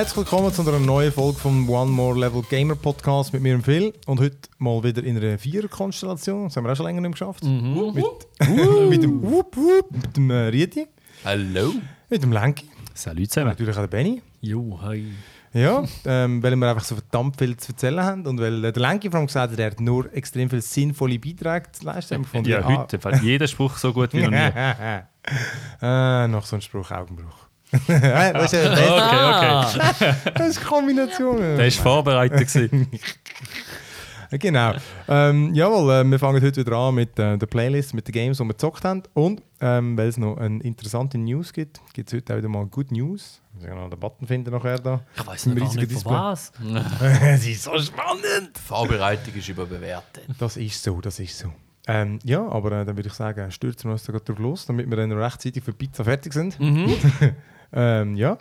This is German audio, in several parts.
Herzlich willkommen zu einer neuen Folge vom One More Level Gamer Podcast mit mir und Phil. Und heute mal wieder in einer Vierer-Konstellation. Das haben wir auch schon länger nicht mehr geschafft. Mhm. Mit, mit dem Wup Wup, mit dem äh, Rieti, Hallo. mit dem Lenki, Salut zusammen. natürlich auch der Benny. Jo, hi. Ja, ähm, weil wir einfach so verdammt viel zu erzählen haben und weil äh, der Lenki vor allem gesagt hat, er hat nur extrem viele sinnvolle Beiträge zu leisten. Ja, ah, heute fällt jeder Spruch so gut wie noch nie. äh, noch so ein Spruch, Augenbruch. Das, ist, äh, das, Okay, okay. das ist Kombination. Der war vorbereitet. Genau. Ähm, jawohl, äh, wir fangen heute wieder an mit äh, der Playlist, mit den Games, die wir gezockt haben. Und ähm, weil es noch eine interessante News gibt, gibt es heute auch wieder mal Good News. Ich muss noch den Button finden nachher da. Ich weiß noch gar nicht von was. Es ist so spannend! Vorbereitung ist überbewertet. Das ist so, das ist so. Ähm, ja, aber äh, dann würde ich sagen, stürzen wir uns da gerade drauf los, damit wir dann rechtzeitig für die Pizza fertig sind. Ähm, ja.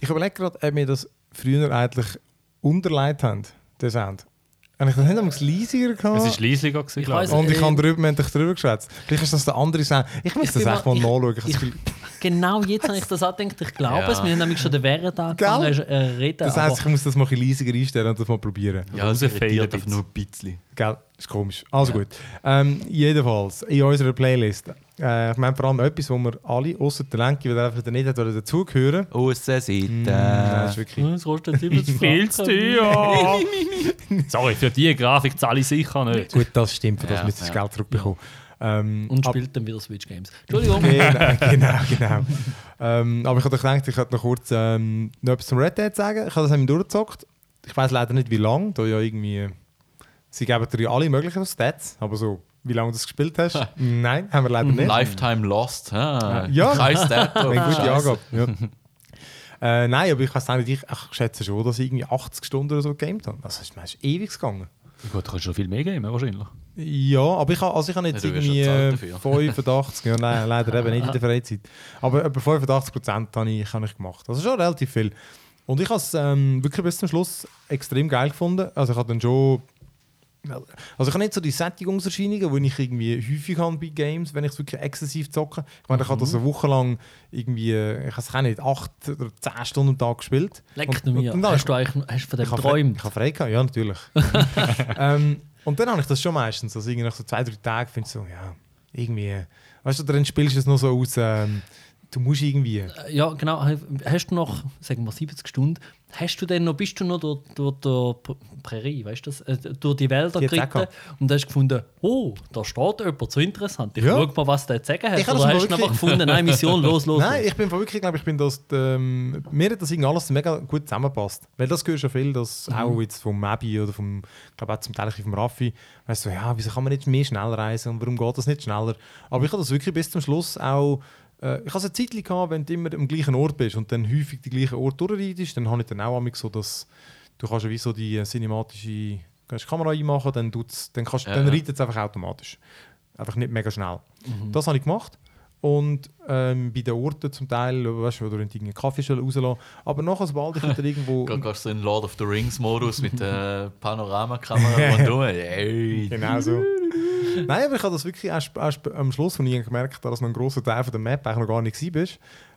Ich überlege gerade, ob wir das früher eigentlich unterlegt haben, den Sound. Und ich das nicht einmal leisiger gehabt. Es war leisiger, gewesen, Ich glaube ich. Und ich Äh, habe drüber, wir drüber geschwätzt. Vielleicht ist das der andere Sound. Ich muss das echt mal nachschauen. Habe Genau jetzt habe ich das auch gedacht. Ich glaube Ja. es. Wir haben nämlich schon den Während angefangen zu äh, reden. Das heisst, ich muss das mal ein bisschen leisiger einstellen und das mal probieren. Ja, es ein einfach nur ein bisschen. Gell? Ist komisch. Also gut. Ähm, jedenfalls, in unserer Playlist. Äh, ich meine vor allem etwas, wo wir alle, außer der Lenki, weil er einfach nicht hat, wollen dazugehören. Aussenseite. Mm, das ist wirklich... Hm, Es kostet 70 Viel zu teuer. Sorry, für diese Grafik zahle ich sicher nicht. Gut, das stimmt, für das Ja, müsst ihr das ja. Geld zurückbekommen. Ähm, Und spielt dann wieder Switch Games. Entschuldigung. genau, genau. genau. ähm, aber ich habe gedacht, ich könnte noch kurz ähm, noch etwas zum Red Dead sagen. Ich habe das eben durchgezockt. Ich weiß leider nicht, wie lange. Da ja irgendwie... Sie geben dir ja alle möglichen Stats, aber so, wie lange du das gespielt hast? Nein, haben wir leider nicht. Lifetime Lost. Ha? Ja. Stat. Eine gute. Ja. äh, nein, aber ich weiß nicht, ich, ich schätze schon, dass ich irgendwie 80 Stunden oder so gegamed habe. Das ist, das ist ewig gegangen. Gut, du kannst schon viel mehr geben, wahrscheinlich. Ja, aber ich habe also ich habe jetzt Ja, irgendwie schon äh, zahlt dafür. 85, ja, nein, leider eben nicht in der Freizeit. Aber etwa 85 Prozent habe ich, habe ich gemacht. Also schon relativ viel. Und ich habe es ähm, wirklich bis zum Schluss extrem geil gefunden. Also ich habe dann schon... Also ich habe nicht so die Sättigungserscheinungen, die ich irgendwie häufig habe bei Games, wenn ich es wirklich exzessiv zocke. Ich meine, ich habe das eine Woche lang irgendwie, äh, ich weiß auch nicht, 8 oder 10 Stunden am Tag gespielt. Leck Und- mir. und dann- Hast du eigentlich hast du von dem geträumt? ich habe frei gehabt, ja, natürlich. ähm, und dann habe ich das schon meistens. Also irgendwie nach so zwei, drei Tagen finde ich so, ja, irgendwie. Weißt du, dann spielst du es noch so aus, ähm, du musst irgendwie. Ja, genau. Hast du noch, sagen wir 70 Stunden, hast du denn noch, bist du noch durch, durch die Prärie, weißt du das, äh, durch die Wälder geritten und hast gefunden, oh, da steht jemand, so interessant. Ich Ja. schau mal, was der zu sagen hat. Ich habe Oder das hast du mal einfach gefunden, nein, Mission, los, los. Nein, los. ich bin wirklich, glaube ich, bin das, ähm, mir hat das irgendwie alles mega gut zusammenpasst. Weil das gehört schon viel, dass auch jetzt vom Mabi oder vom, ich glaube auch zum Teil vom Raffi, weißt du, ja, wieso kann man nicht mehr schnell reisen und warum geht das nicht schneller? Aber ich habe das wirklich bis zum Schluss auch, äh, ich habe eine Zeit gehabt, wenn du immer am gleichen Ort bist und dann häufig den gleichen Ort durchreitest, dann habe ich dann auch so, dass du kannst ja wie so die äh, cinematische kannst die Kamera einmachen, dann, tut's, dann, kannst, Ja, dann reitet es einfach automatisch. Einfach nicht mega schnell. Das habe ich gemacht. Und ähm, bei den Orten zum Teil, weißt du, wo du in irgendeinen Kaffee rauslassen Aber nachher, sobald ich wieder irgendwo... Geh- Gehst du in Lord of the Rings-Modus mit der Panoramakamera rundum? Ey. genau so. Nein, aber ich habe das wirklich erst, erst am Schluss, als ich gemerkt habe, dass noch ein grosser Teil von der Map eigentlich noch gar nicht war.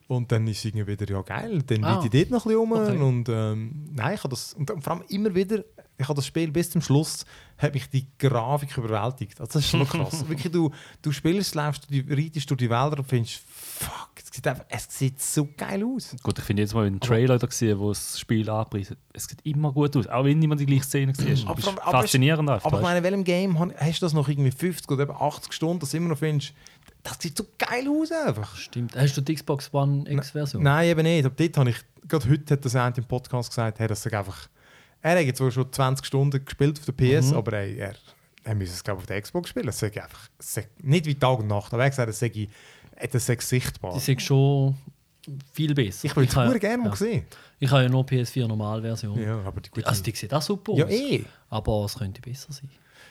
Und dann ist es irgendwie wieder, ja geil, dann Ah. ich dort noch ein bisschen rum. Okay. Und ähm, nein, ich habe das, und vor allem immer wieder, ich habe das Spiel bis zum Schluss, hat mich die Grafik überwältigt. Also das ist schon krass. wirklich, du, du spielst, läufst, du reitest durch die Wälder und findest, fuck, es sieht, einfach, es sieht so geil aus. Gut, ich finde jetzt mal einen Trailer da gesehen, wo das Spiel anpreist. Es sieht immer gut aus, auch wenn niemand die gleiche Szene gesehen Aber aber Faszinierend einfach. Aber ich meine, in welchem Game hast du das noch irgendwie 50 oder eben 80 Stunden, dass du immer noch findest, das sieht so geil aus einfach. Stimmt. Hast du die Xbox One X-Version? Nein, eben nicht. Aber dort habe ich, gerade heute hat das jemand im Podcast gesagt, hey, das sei einfach, er hat jetzt zwar schon 20 Stunden gespielt auf der PS, Mhm. aber ey, er, er müsste es glaube auf der Xbox spielen. Das sei einfach, es sei nicht wie Tag und Nacht, aber er hat gesagt, das sei, das sei sichtbar. Die sind schon viel besser. Ich würde es sehr gerne mal ja. sehen. Ich habe ja nur PS4 Normalversion. Ja, aber die gute Also die sieht auch super Ja, aus. eh. Aber es könnte besser sein.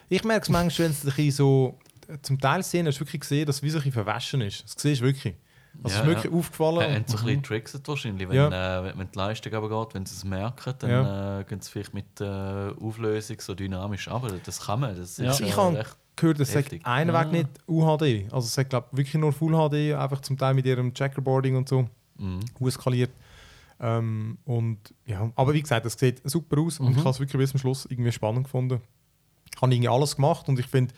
Ich merke es manchmal, wenn es so zum Teil sehen, hast du wirklich gesehen, dass es wie so ein verwaschen ist. Das siehst du wirklich. Also es Ja, ist wirklich aufgefallen. Ja, haben so ein bisschen trickset wahrscheinlich, wenn, Ja. äh, wenn- wenn die Leistung aber geht, wenn sie es merken, dann äh, gehen sie vielleicht mit äh, Auflösung so dynamisch aber Das kann man, das Ja. ist Ich äh, kann- recht gehört, es sagt einen Ah. Weg nicht UHD. Also es sagt, glaube wirklich nur Full HD, einfach zum Teil mit ihrem Checkerboarding und so, Mhm. eskaliert. Ähm, und ja, aber wie gesagt, es sieht super aus und Mhm. ich habe es wirklich bis zum Schluss irgendwie spannend gefunden. Ich habe irgendwie alles gemacht und ich finde,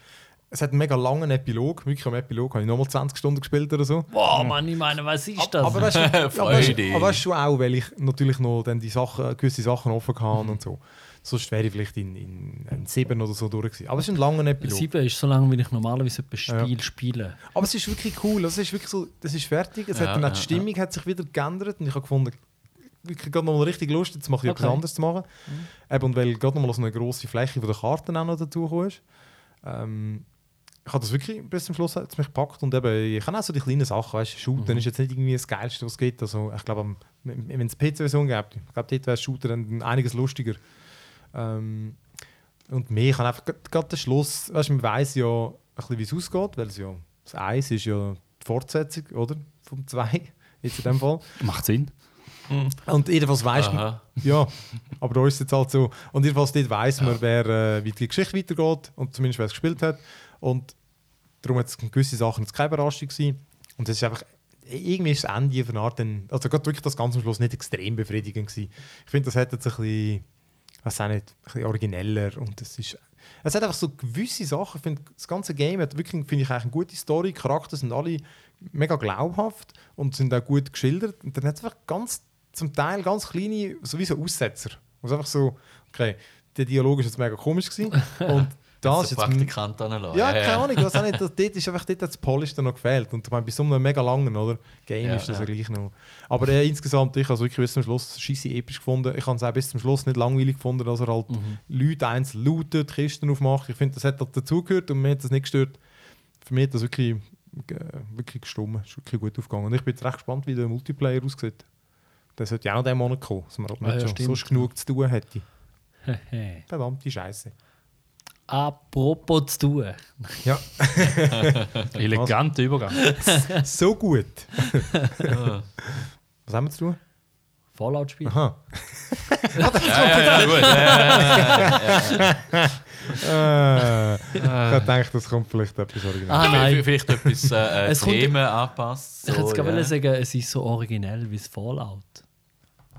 es hat einen mega langen Epilog. Wirklich am Epilog habe ich nochmal 20 Stunden gespielt oder so. Boah, Mann, ich meine, was ist das? Aber weißt du, ja, weißt, Freude. aber weißt du auch, weil ich natürlich noch dann die Sachen, gewisse Sachen offen hatte und so. Sonst wäre ich vielleicht in, in, in sieben oder so durch gewesen. Aber es ist ein langer Epilog. Sieben ist so lange, wie ich normalerweise ein Spiel Ja. spiele. Aber es ist wirklich cool. Also es ist wirklich so, das ist fertig. Es Ja, hat dann auch die ja, Stimmung hat sich wieder geändert und ich habe gefunden, wirklich gerade noch mal richtig Lust, jetzt mache ich etwas Okay. anderes zu machen. Eben, und weil gerade noch mal so eine grosse Fläche von der Karten auch noch dazu ist. Ähm, ich habe das wirklich bis zum Schluss hat's mich gepackt und eben, ich kann auch so die kleinen Sachen, weißt du, Shooten Mhm. ist jetzt nicht irgendwie das Geilste, was es gibt. Also ich glaube, wenn es eine PC-Version gibt, ich glaube, dort wäre Shooter dann einiges lustiger. Ähm, und mehr kann einfach gerade der Schluss, weißt du, man weiß ja ein bisschen, wie es ausgeht, weil es ja, das Eis ist ja die Fortsetzung, oder? Vom 2, jetzt in dem Fall. Macht Sinn. Und jedenfalls weiss man, ja, aber da ist es jetzt halt so. Und jedenfalls dort weiss man, wer, äh, wie die Geschichte weitergeht und zumindest wer es gespielt hat. Und darum hat es gewisse Sachen jetzt keine Überraschung gewesen. Und es ist einfach, irgendwie ist das Ende eine Art, dann, also gerade wirklich das Ganze am Schluss nicht extrem befriedigend gewesen. Ich finde, das hätte jetzt ein bisschen, weiß auch nicht, ein bisschen origineller und es ist, es hat einfach so gewisse Sachen, ich finde, das ganze Game hat wirklich, finde ich, eigentlich eine gute Story, die Charakter sind alle mega glaubhaft und sind auch gut geschildert und dann hat es einfach ganz, zum Teil ganz kleine, sowieso Aussetzer, wo es einfach so, okay, der Dialog ist jetzt mega komisch gewesen und das ist so Praktikant anlassen. ja, keine Ahnung, weiß auch nicht, das, dort ist einfach dort hat das Polish noch gefehlt. Und ich meine, bei so einem mega langen oder, Game Ja, ist das ja. ja. gleich noch. Aber äh, insgesamt, ich habe es wirklich bis zum Schluss scheisse episch gefunden. Ich habe es auch bis zum Schluss nicht langweilig gefunden, dass er halt Leute einzeln lootet, Kisten aufmacht. Ich finde, das hat halt dazugehört und mir hat das nicht gestört. Für mich hat das wirklich, äh, wirklich gestummen. Es ist wirklich gut aufgegangen. Und ich bin jetzt recht gespannt, wie der Multiplayer aussieht. Der sollte ja auch noch diesen Monat kommen, dass man halt Ah, nicht ja, schon stimmt. sonst genug zu tun hätte. Verdammte Scheiße. Apropos zu tun. Ja, Eleganter Übergang. so gut. Ja. Was haben wir zu tun? Fallout-Spiel. Aha. Ja, ja, ja, gut. Ja, ja, Äh, ich habe gedacht, das kommt vielleicht etwas original. Ah, ja. nein. Vielleicht etwas äh, äh, Es kommt- Themen anpasst. ich hätte So, gerade ja. wollen sagen, es ist so originell wie das Fallout.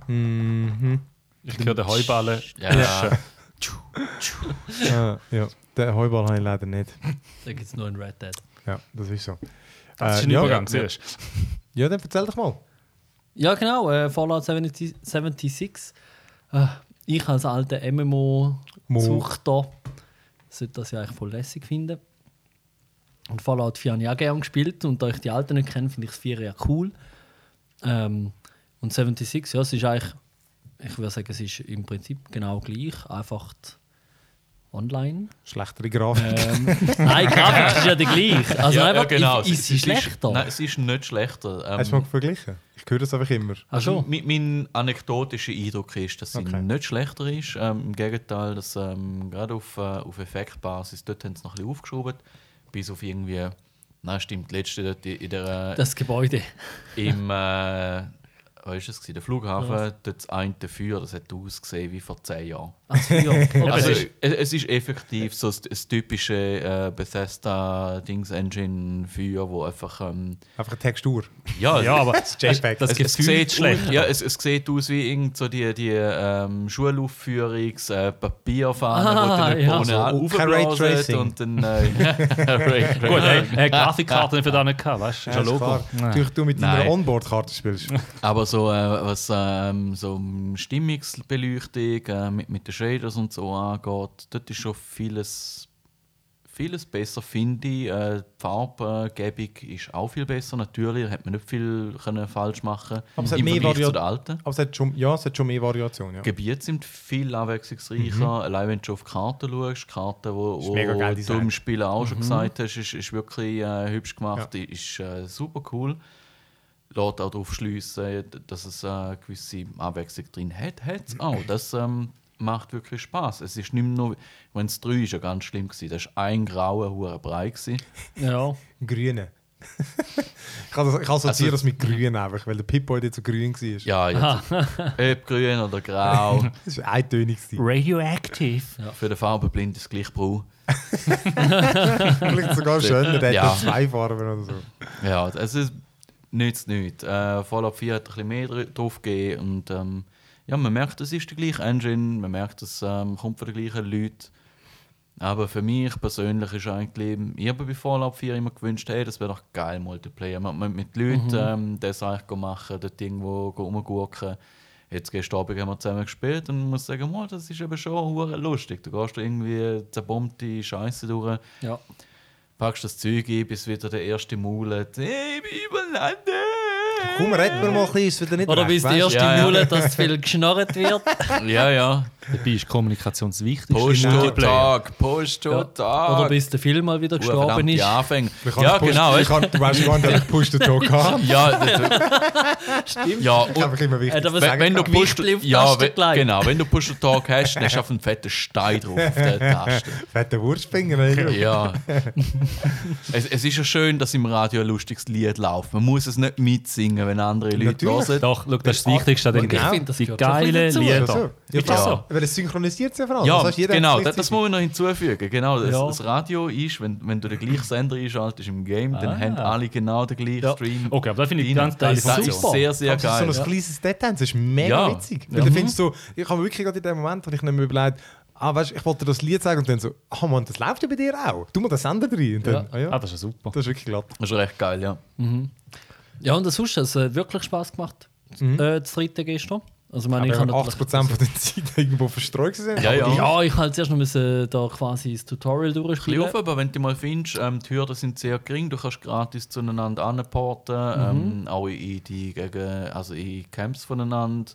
Mhm. Ich höre den Heuballen. Ja, ja. Ah, ja, den Heuball habe ich leider nicht. Da gibt es nur in Red Dead. Ja, das ist so. Das ist ein Äh, ja, Übergang, ja, ja, dann erzähl doch mal. Ja, genau, äh, Fallout 70, 76. Äh, ich als alter Mo. MMO-Suchter sollte das ja eigentlich voll lässig finden. Und Fallout 4 habe ich auch gerne gespielt und da ich die alten nicht kenne, finde ich das 4 ja cool. Ähm, und 76, ja, es ist eigentlich, ich würde sagen, es ist im Prinzip genau gleich, einfach online. Schlechtere Grafik. Ähm, nein, Grafik ist ja der gleich. Also ja, einfach, ja, genau. ist, ist sie schlechter? Nein, es ist nicht schlechter. Ähm, Hast du mal verglichen? Ich höre das einfach immer. Ach schon. Also, mein, mein anekdotischer Eindruck ist, dass sie Okay. nicht schlechter ist. Ähm, Im Gegenteil, dass ähm, gerade auf, äh, auf Effektbasis, dort haben sie noch ein bisschen aufgeschoben. Bis auf irgendwie, nein, stimmt, die letzte dort in der, Das Gebäude. im, äh, was ist gewesen? der Flughafen, dort das eine Feuer, das hat ausgesehen wie vor zehn Jahren. Ja. Also, es ist- es, ist effektiv so das, typische äh, Bethesda-Dings-Engine-Feuer, wo einfach, ähm, Einfach eine Textur. ja, Ja, aber Das JPEG. das es, es, sieht schlecht. aus, ja, es, es sieht aus wie irgend so die, die ähm, Schulaufführungs äh, Papierfahne, Ah, wo du ja. nicht So, ohne kein Raytracing. und dann äh, Gut, er hat Grafikkarten für das nicht gehabt, weißt du? Ja Logo. Nein. Du, mit deiner. Onboard-Karte spielst. Aber so, äh, was ähm, so Stimmungsbeleuchtung äh, mit, mit den Shaders und so angeht, dort ist schon vieles, vieles besser, finde ich. Äh, die Farbgebung ist auch viel besser. Natürlich da hätte man nicht viel können falsch machen Aber es hat im mehr Vergleich zu den alten. Aber es hat schon, ja, es hat schon mehr Variation. Ja. Gebiete sind viel abwechslungsreicher. Allein wenn du auf die Karte schaust, Karte, wo, wo geil du im Spiel auch schon gesagt hast, ist, ist wirklich äh, hübsch gemacht, Ja. ist äh, super cool. Lässt auch darauf schließen, dass es äh, eine gewisse Abwechslung drin hat. Hat's auch. Das ähm, macht wirklich Spaß. Es ist nicht nur, wenn es drei ist ja ganz schlimm gewesen. Das war ein grauer hoher Brei gewesen. Ja. Grüne. Ich assoziiere Also- das mit grün einfach, weil der Pip-Boy dort so grün war. Ja, jetzt. Ob grün oder grau. Das war eintönig. Radioactive. Für den Farbenblind ist es gleich braun. Vielleicht sogar schöner, der Ja. hat zwei Farben oder so. Ja, es ist nichts, nichts. Äh, Fallout 4 hat ein bisschen mehr dr- drauf gegeben und ähm, ja, man merkt, es ist die gleiche Engine, man merkt, es ähm, kommt von den gleichen Leuten. Aber für mich persönlich ist eigentlich, ich habe bei Fallout 4 immer gewünscht, hey, das wäre doch geil, Multiplayer. Man, mit Leuten ähm, das eigentlich machen, dort irgendwo rumgurken. Jetzt gestern Abend haben wir zusammen gespielt und ich muss sagen, mal, das ist eben schon hure lustig. Du gehst da irgendwie zerbombte Scheiße durch Ja. packst das Zeug ein, bis wieder der erste Maulet. Hey, wir überlanden! Komm, reden wir mal ein bisschen, ist wieder nicht Oder recht, bis du? erste Ja, ja. Mule, dass zu viel geschnarrt wird. Ja, ja. Dabei ist Kommunikation das Wichtigste. Post im Multiplayer. Tag, Post Ja. Tag. Oder bis der Film mal wieder gestorben ist. Anfänge. Ja, genau. Weißt, können- Du weißt gar nicht, ob ich Push the Talk habe. ja, das, Stimmt. ja, Ich und, einfach immer wichtig. Aber wenn, wenn du die ja, Taste genau, wenn du hast, dann hast du auf einen fetten Stein drauf auf der Taste. Fette Wurstfinger, oder? Ja. es, es ist ja schön, dass im Radio ein lustiges Lied läuft. Man muss es nicht mitsingen, wenn andere Leute Natürlich. hören. Doch, schau, das ist das Wichtigste an dem Ich Genau. finde, das Die gehört so ein bisschen geilen dazu. Lieder. Ja, Ist das so? Weil es synchronisiert sich vor allem. Ja, Das heißt, jeder genau, hat das, das muss man noch hinzufügen. Genau, das, Ja. das Radio ist, wenn, wenn du den gleichen Sender einschaltest im Game, dann Ah. haben alle genau den gleichen Ja. Stream. Okay, aber das finde ich rein. ganz geile Das ist super. sehr, sehr Das ist so geil. ein kleines Detail, das ist mega Ja. witzig. Weil du findest so, ich habe mir wirklich gerade in dem Moment, wo ich nicht mehr überlegt, ah, weißt, ich wollte dir das Lied sagen und dann so, ah Mann, das läuft ja bei dir auch. Du musst den Sender rein. Und dann, Ja. Ah, ja. Ah, das ist ja super. Das ist wirklich glatt. Das ist recht geil, ja. Ja, und das sonst, es hat wirklich Spaß gemacht, äh, das dritte gestern. Also, ich meine, ich Aber habe 80% von der Zeit irgendwo verstreut sind. Ja, ja. Ja, ich halt zuerst noch müssen da quasi das Tutorial durchspielen. auf, aber wenn du mal findest, ähm, die Hürden sind sehr gering, du kannst gratis zueinander anporten, Mhm. ähm, auch in die gegen, also in Camps voneinander,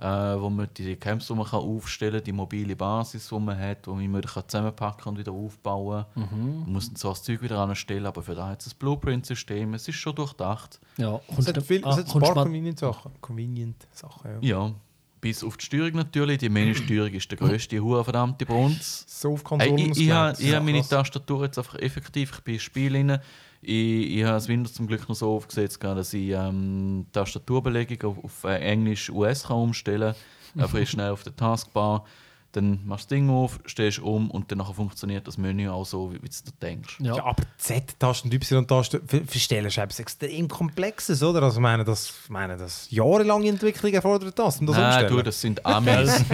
äh, wo man die Camps, die man kann aufstellen kann, die mobile Basis, die man hat, die man kann zusammenpacken und wieder aufbauen Mhm. Man muss zwar das Zeug wieder anstellen, aber für das hat es ein Blueprint-System, es ist schon durchdacht. Ja, Es kommst hat, viel, ah, es hat ein kommst paar Convenient-Sachen. Convenient-Sachen, ja. Ja, bis auf die Steuerung natürlich, die Menüsteuerung ist der grösste hure verdammte Brunz. So auf Hey, Konsolen ich ich habe ausgelegt. hab meine. Tastatur jetzt einfach effektiv, ich bin Spiel rein. Ich, ich habe das Windows zum Glück noch so aufgesetzt, dass ich ähm, die Tastaturbelegung auf, auf äh, Englisch US kann umstellen kann. Einfach schnell auf der Taskbar. Dann machst du das Ding auf, stehst um und dann nachher funktioniert das Menü auch so, wie, wie du denkst. Ja, Ja. aber Z-Taste und Y-Taste ver- verstellen ist etwas extrem Komplexes, oder? Also, ich meine, das, ich meine, das jahrelange Entwicklung erfordert das, um das Nein, umzustellen. du, das sind Amis.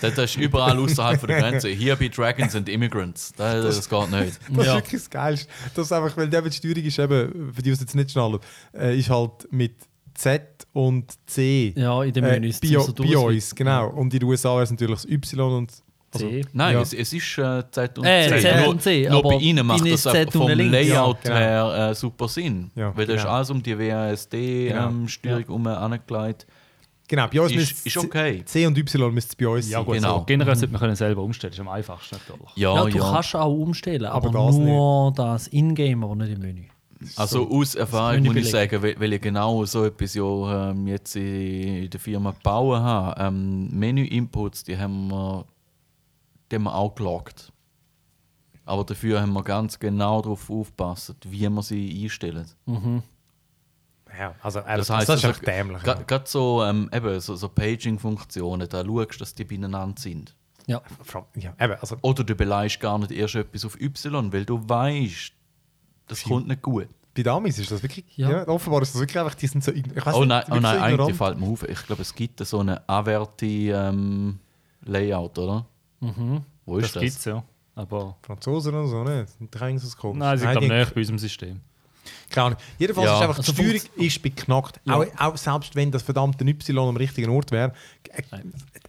das, das ist überall außerhalb der Grenze. Hier bei Dragons and Immigrants. Das, das geht nicht. Das Ja. ist wirklich das Geilste. Das ist einfach, weil die eben die Steuerung ist eben, für die, die es jetzt nicht schnallen, äh, ist halt mit Z und C. Ja, in den äh, Menüs. bei, zum so bei uns, genau. Und in den USA wäre es natürlich das Y und also, C. Nein, Ja. es, es ist äh, Z und Äh, C. Z nur, und C, nur aber bei Ihnen macht das ist Z vom. Layout Ja, genau. her äh, super Sinn. Ja, Weil da ist genau. alles um die WASD-Steuerung Genau. um angelegt. genau, bei uns Ist, ist okay. C und Y müsste es bei uns Ja, sein. gut, Genau. so. generell sollte man können selber umstellen, das ist am einfachsten natürlich. Ja, Ja, ja. du kannst auch umstellen, aber, Aber das nur das Ingame, aber nicht im Menü. Also aus Erfahrung muss ich sagen, weil, ich genau so etwas ja, ähm, jetzt in der Firma gebaut habe. Ähm, Menü-Inputs, die haben wir, die haben wir auch geloggt. Aber dafür haben wir ganz genau darauf aufgepasst, wie wir sie einstellen. Ja, also, Das das, heisst, das ist also, dämlich. Gerade Ja. so, ähm, eben, so, so Paging-Funktionen, da schaust du, dass die beieinander sind. Ja. Ja, eben, also, Oder du beleidigst gar nicht erst etwas auf Y, weil du weißt, das kommt nicht gut. bei Damis ist das wirklich, Ja. ja. offenbar ist das wirklich einfach, die sind so, ich weiss Oh nicht, nein, oh wirklich nein so eigentlich fällt mir auf. Ich glaube, es gibt so eine Averti-Layout, oder? Wo Das ist das? gibt es ja. Aber Franzosen oder so, nicht? Komisch. nein, sie sind näher bei unserem System. Keine Ahnung. Jedenfalls Ja. ist einfach, Also die Steuerung ist beknackt. Ja. Auch, auch selbst wenn das verdammte Y am richtigen Ort wäre, äh,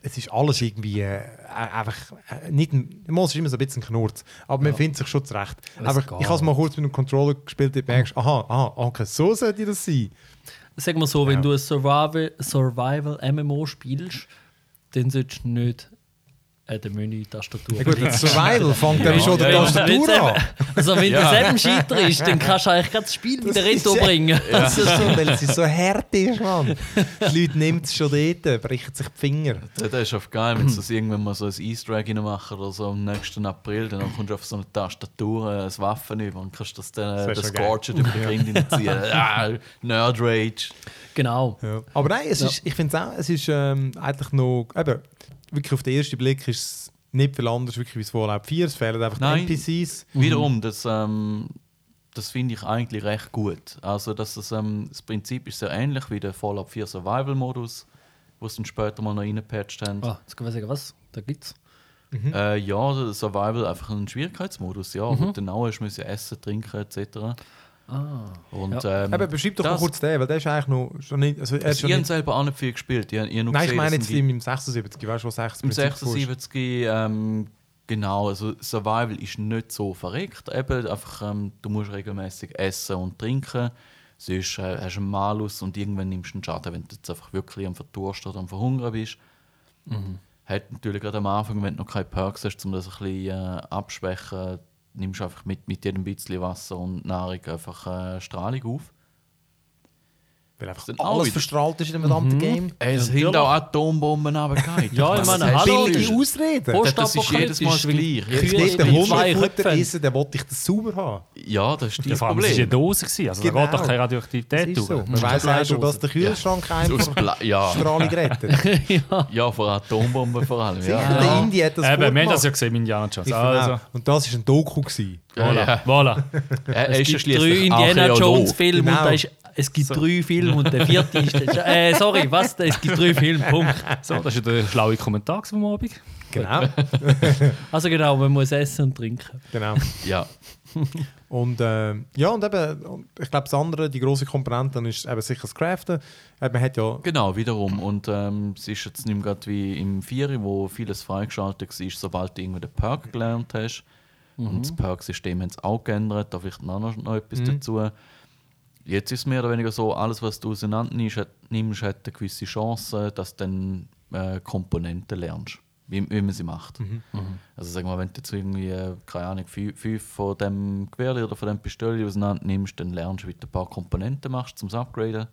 es ist alles irgendwie äh, einfach äh, nicht ein, mal ist immer so ein bisschen knurrt, aber man findet sich schon zurecht. Aber ich habe es mal kurz mit einem Controller gespielt, und merkst, aha, aha, okay, so sollte das sein. Sagen wir so, wenn Ja. du ein Survival, Survival spielst, dann solltest du nicht äh, die Menü-Tastatur Ja gut, das Survival fängt dann Ja, schon der ja, ja. Tastatur an. eben- Also wenn Ja. du selbst scheiterst, dann kannst du eigentlich gerade das Spiel wieder retour bringen. Das ist so, weil es so hart ist, Mann. Die Leute nehmen es schon dort, brechen sich die Finger. Das ist auf geil, wenn sie das irgendwann mal so ein Easter Egg machen oder so am nächsten April, dann kommst du auf so eine Tastatur, äh, ein Waffen über und kannst das dann Das äh, das. Gorget über den Grind hineinziehen. ja, Nerd Rage. Genau. Ja. Aber nein, es Ja. ist, ich finde es auch, es ist ähm, eigentlich noch, eben, wirklich auf den ersten Blick ist es nicht viel anders, wirklich wie es Fallout 4, es fehlen einfach Nein. NPCs. Wiederum, das, ähm, das finde ich eigentlich recht gut. Also dass das, ähm, das Prinzip ist sehr ähnlich wie der Fallout 4 Survival-Modus, wo sie dann später mal noch reingepatcht haben. Ah, jetzt kann man sagen, was? Da gibt's. Äh, ja, Survival einfach ein Schwierigkeitsmodus, ja, Mhm. wo du dann auch hast müssen essen, trinken etc. Ah. Und, Ja. ähm, Eben, beschreib doch mal das- kurz den, weil der ist eigentlich noch schon nicht, also er ist schon ich habe nicht, selber auch nicht viel gespielt. Ich, ich Nein, ich gesehen, meine dass jetzt die- im 76, weißt du, was 60 Im 76 ähm, genau, also Survival ist nicht so verreckt. Eben einfach, ähm, du musst regelmäßig essen und trinken. Sonst äh, hast du einen Malus und irgendwann nimmst du einen Schaden, wenn du jetzt einfach wirklich am Verdursten oder am Verhungern bist. Hat natürlich gerade am Anfang, wenn du noch keine Perks hast, um das ein bisschen äh, abschwächen, nimmst einfach mit, mit jedem bisschen Wasser und Nahrung einfach äh, Strahlung auf. Weil einfach alles verstrahlt ist in dem verdammten Game. Es natürlich. sind auch Atombomben runtergefallen. Ja, ich meine, das hallo, Billige Ausreden. Das ist jedes Mal das Gleiche. Hund zwei Futter Köpfen. essen, dann wollte ich das sauber haben. Ja, das ist Ja, dein allem, es war eine Problem. Dose, gewesen, also Genau. da geht doch keine Radioaktivität Das ist so. durch. Man weiss auch schon, dass der Kühlschrank Aus einfach ja. Strahlung rettet. ja, vor Atombomben vor allem. Sicher, Ja. der Indie hat das Eben, wir haben das ja gesehen im Indiana Jones. Finde Also. Und das war ein Doku. Gewesen. Ja, voilà. ja. voilà. Es ist ja gibt drei Indiana Archäolog. Jones Filme Genau. und da ist, es gibt drei Filme und der vierte ist. Äh, sorry, was? Es gibt drei Filme, Punkt. So, das ist ja der schlaue Kommentar vom Abend. Genau. Also genau, man muss essen und trinken. genau. Ja, Und äh, ja, und eben, ich glaube, das andere, die große Komponente, dann ist eben sicher das Craften. Man hat ja genau, wiederum. Und ähm, es ist jetzt nicht mehr gerade wie im Vieri, wo vieles freigeschaltet war, sobald du irgendwie den Perk gelernt hast. Und das Perk-System haben sie auch geändert, da vielleicht noch, noch etwas dazu. Jetzt ist es mehr oder weniger so, alles, was du auseinander nimmst, hat, nimmst, hat eine gewisse Chance, dass du dann äh, Komponenten lernst, wie, wie man sie macht. Also sag mal, wenn du jetzt irgendwie, äh, keine Ahnung, fünf, fünf von dem Gewehr oder von dem Pistole auseinander nimmst, dann lernst du, wie du ein paar Komponenten machst, zum Upgraden.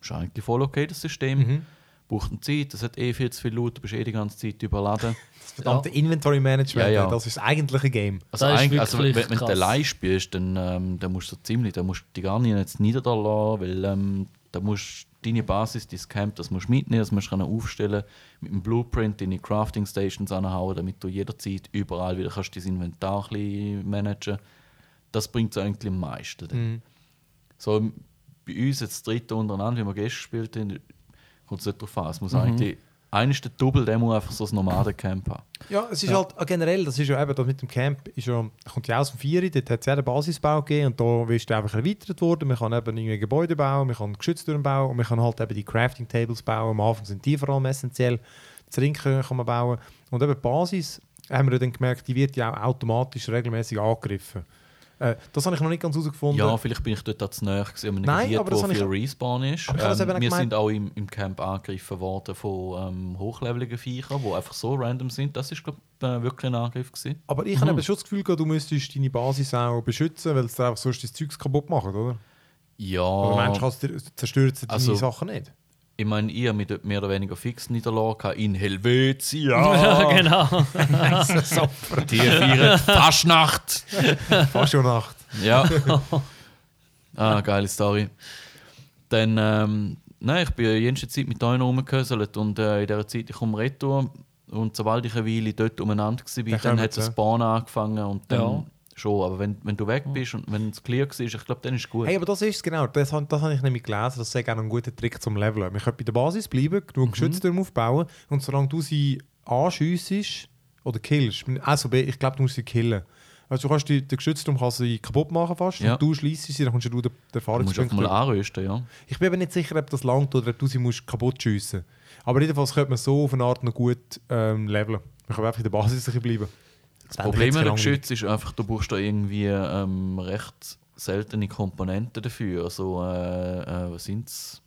Ist eigentlich voll okay, das System. Braucht eine Zeit, das hat eh viel zu viel Loot, du bist eh die ganze Zeit überladen. das verdammte Inventory Management, Ja, ja. das ist das eigentliche Game. Also, eigentlich, also wenn, wenn du allein spielst, dann, ähm, dann musst du so ziemlich, dann musst du die gar nicht jetzt niederlassen, weil ähm, da musst du deine Basis, dein Camp, das musst du mitnehmen, das musst du aufstellen, mit dem Blueprint deine Crafting Stations anhauen, damit du jederzeit überall wieder kannst dein Inventar ein managen. Das bringt es eigentlich am meisten. dann. So bei uns jetzt das dritte untereinander, wie wir gestern gespielt haben, kommt es nicht darauf an. Es muss eigentlich, eines der Double, der muss einfach so ein Nomadencamp haben. Ja, es ist halt äh, generell, das ist ja eben das mit dem Camp, ist ja, kommt ja aus dem Vieri, dort hat es ja den Basisbau gegeben und da ist einfach erweitert worden. Man kann eben irgendwie Gebäude bauen, man kann Geschütztürme bauen und man kann halt eben die Crafting Tables bauen. Am Anfang sind die vor allem essentiell. Das Trinken kann man bauen. Und eben die Basis, haben wir dann gemerkt, die wird ja auch automatisch regelmäßig angegriffen. Äh, das habe ich noch nicht ganz herausgefunden. Ja, vielleicht bin ich dort auch zu nahe gewesen, Nein, Gebiet, aber das wo habe ich- viel Respawn ist. Habe Ähm, wir gemeint- sind auch im, im Camp angegriffen worden von ähm, hochleveligen Viechern, die einfach so random sind. Das ist, glaube äh, wirklich ein Angriff. Gewesen. Aber ich habe eben schon das Gefühl, du müsstest deine Basis auch beschützen, weil es einfach sonst das Zeugs kaputt machen, oder? Ja, Oder meinst du, dir- zerstört sie deine Also- Sachen nicht? Ich meine, ihr mit dort mehr oder weniger fix niederlagen in Helvetia. Ja, genau. Die feiern Fastnacht. Fast schon Nacht. Ja. ah, geile Story. Dann, ähm, nein, ich bin die ganze Zeit mit euch rumgehöselt und äh, in dieser Zeit ich komme retour und sobald ich eine Weile dort umeinander war, Dann dann hat kommt's, das ja. Spawn angefangen und dann Ja. Schon. Aber wenn, wenn du weg bist und wenn es clear war, ich glaube, dann ist es gut. Hey, aber das ist es genau. Das, das habe ich nämlich gelesen. Das ist auch ein guter Trick zum Leveln. Man könnte bei der Basis bleiben, Mhm. genug Geschütztürme aufbauen und solange du sie anschiessest oder killst, also ich glaube, du musst sie killen. Also du kannst die, den Geschützturm kannst sie kaputt machen fast Ja. und du schließt sie, dann kommst du den du musst Erfahrungspunkt. mal anrüsten, ja. Ich bin aber nicht sicher, ob das langt oder ob du sie musst kaputt schiessen Aber jedenfalls könnte man so auf eine Art noch gut ähm, leveln. Man kann einfach in der Basis bleiben. Das Problem dem Geschütz ist einfach, du brauchst da irgendwie ähm, recht seltene Komponenten dafür. Also, äh, äh, was sind es?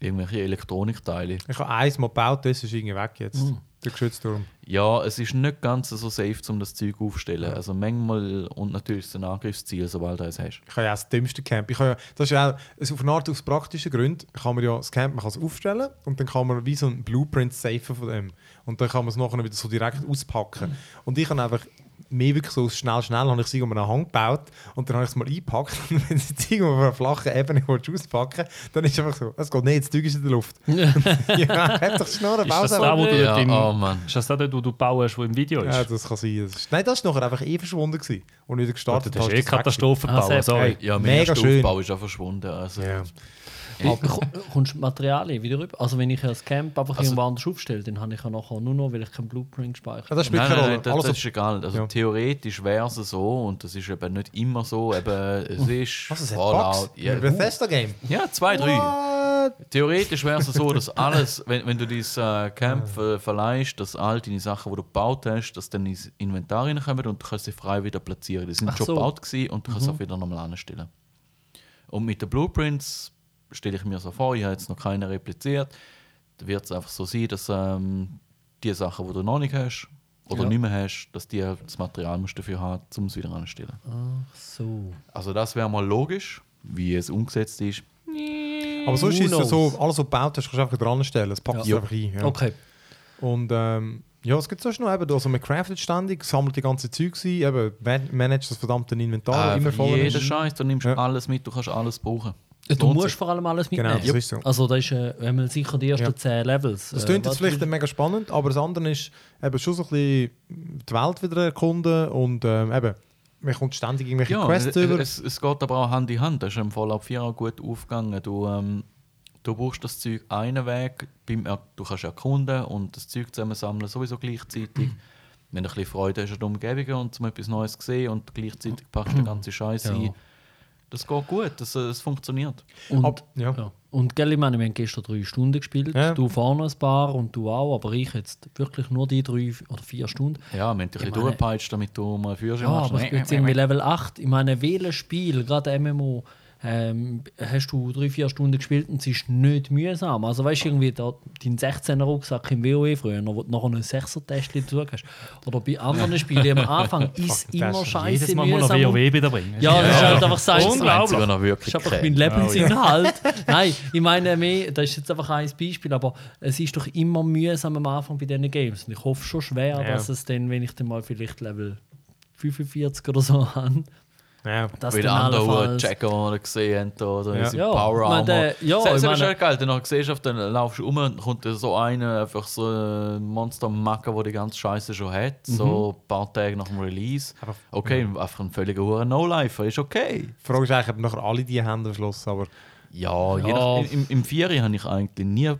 Irgendwelche Elektronikteile. Ich habe eins mal gebaut, das ist irgendwie weg jetzt. Mhm. Der Geschützturm. Ja, es ist nicht ganz so safe, um das Zeug aufzustellen. Also manchmal, und natürlich ist es ein Angriffsziel, sobald du es hast. Ich habe ja auch das dümmste Camp. Ich habe ja, das ist ja auch, auf eine Art aus praktischen Gründen kann man ja das Camp man kann es aufstellen und dann kann man wie so ein Blueprint safen von dem. Und dann kann man es nachher wieder so direkt auspacken. Und ich habe einfach mehr wirklich so schnell, schnell habe ich es irgendwo einen Hang gebaut und dann habe ich es mal eingepackt und wenn sie es irgendwo auf einer flachen Ebene auspacken dann ist es einfach so, es geht nicht, das Zeug ist in der Luft. ja, doch Schnurren, Ist das da, wo du Ja, im, oh Mann. Ist das da, dort, wo du baust, wo im Video ist? Ja, das kann sein. Das ist, nein, das ist nachher einfach eh verschwunden gewesen. Und wieder gestartet das ist hast, eh das weg Katastrophe Ah, bauen, sehr sorry. Ja, mein Mega erster schön. Ist auch verschwunden. Also, Ja. Aber ko- kommst du Materialien wieder rüber? Also wenn ich ja das Camp einfach Also- irgendwo anders aufstelle, dann habe ich ja nachher nur noch, weil ich keinen Blueprint gespeichert Ja, das spielt Nein, keine nein, Rolle. nein, das, ist egal. Also Ja. theoretisch wäre es so und das ist eben nicht immer so. Eben, es ist Was, es Fallout. Ja, Ein Bethesda-Game? ja, zwei, drei. What? Theoretisch wäre es so, dass alles, wenn, wenn du dein äh, Camp äh, verleihst, dass all deine Sachen, die du gebaut hast, dass dann ins Inventar reinkommen und du kannst sie frei wieder platzieren. Die sind Ach schon so. gebaut gewesen und du kannst sie auch wieder nochmal anstellen. Und mit den Blueprints stelle ich mir so vor, ich habe jetzt noch keine repliziert, da wird es einfach so sein, dass ähm, die Sachen, die du noch nicht hast oder Ja. nicht mehr hast, dass die das Material musst dafür haben, um es wieder anzustellen. Ach so. Also das wäre mal logisch, wie es umgesetzt ist. Aber sonst Who ist es so, alles, was du gebaut hast, kannst du einfach dran stellen. Das packst Ja. einfach ein. Ja. Okay. Und ähm, ja, es gibt sonst noch eben, also man craftet ständig, sammelt die ganze Zeug ein, eben man- managt das verdammte Inventar, Äh, immer voll jeden ist. Scheiß, du nimmst Ja. alles mit, du kannst alles brauchen. Du musst sich. vor allem alles Genau, mitnehmen. das ist so. Also da ist äh, einmal sicher die ersten Ja. 10 Levels. Das Äh, klingt jetzt was- vielleicht mega spannend, aber das andere ist eben schon so ein bisschen die Welt wieder erkunden und ähm, eben, man kommt ständig irgendwelche Ja, Quests es, über. es, es geht aber auch Hand in Hand. Das ist im Fallout 4 auch gut aufgegangen. Du, ähm, du brauchst das Zeug einen Weg, beim, er- du kannst erkunden und das Zeug zusammensammeln, sowieso gleichzeitig. Wenn du ein bisschen Freude hast an der Umgebung und zum etwas Neues zu sehen und gleichzeitig packst du den ganzen Scheiß Ja. ein, das geht gut, das, äh, das funktioniert. Und, Ab- ja. ja. und gell, ich meine, wir haben gestern drei Stunden gespielt. Ja. Du vorne ein paar und du auch, aber ich jetzt wirklich nur die drei oder vier Stunden. Ja, wir haben dich ein bisschen meine- durchgepeitscht, damit du mal Führerschein Ja, machst. aber ich bin jetzt irgendwie Level 8. Ich meine, welches Spiel, gerade MMO, ähm, hast du drei, vier Stunden gespielt und es ist nicht mühsam. Also weißt du, irgendwie da, dein 16er Rucksack im WoE früher, wo du nachher einen 6er Testchen dazu hast. Oder bei anderen Spielen am Anfang ist immer scheiße Jedes Mal muss noch mühsam. WoW wieder bringen. Ja, das ist halt einfach sein. Noch Das ist einfach mein Lebensinhalt. Nein, ich meine, mehr, das ist jetzt einfach ein Beispiel, aber es ist doch immer mühsam am Anfang bei diesen Games. Und ich hoffe schon schwer, Ja. dass es dann, wenn ich dann mal vielleicht Level 45 oder so habe, ja. dann andere checken, die wir gesehen haben, da, oder Ja. Ja, Power ich meine, Armor. der- ja, das, das ist meine- schon geil. Dann siehst du, dann laufst du um und kommt so einer, einfach so ein Monster-Macker, der die ganze Scheiße schon hat, so ein paar Tage nach dem Release. Einfach- Okay, einfach ein völliger Huren No-Lifer, ist okay. Die Frage ist eigentlich, ob nachher alle die Hände am Schluss, aber Ja, Je Ja. nach, im, im Vieri habe ich eigentlich nie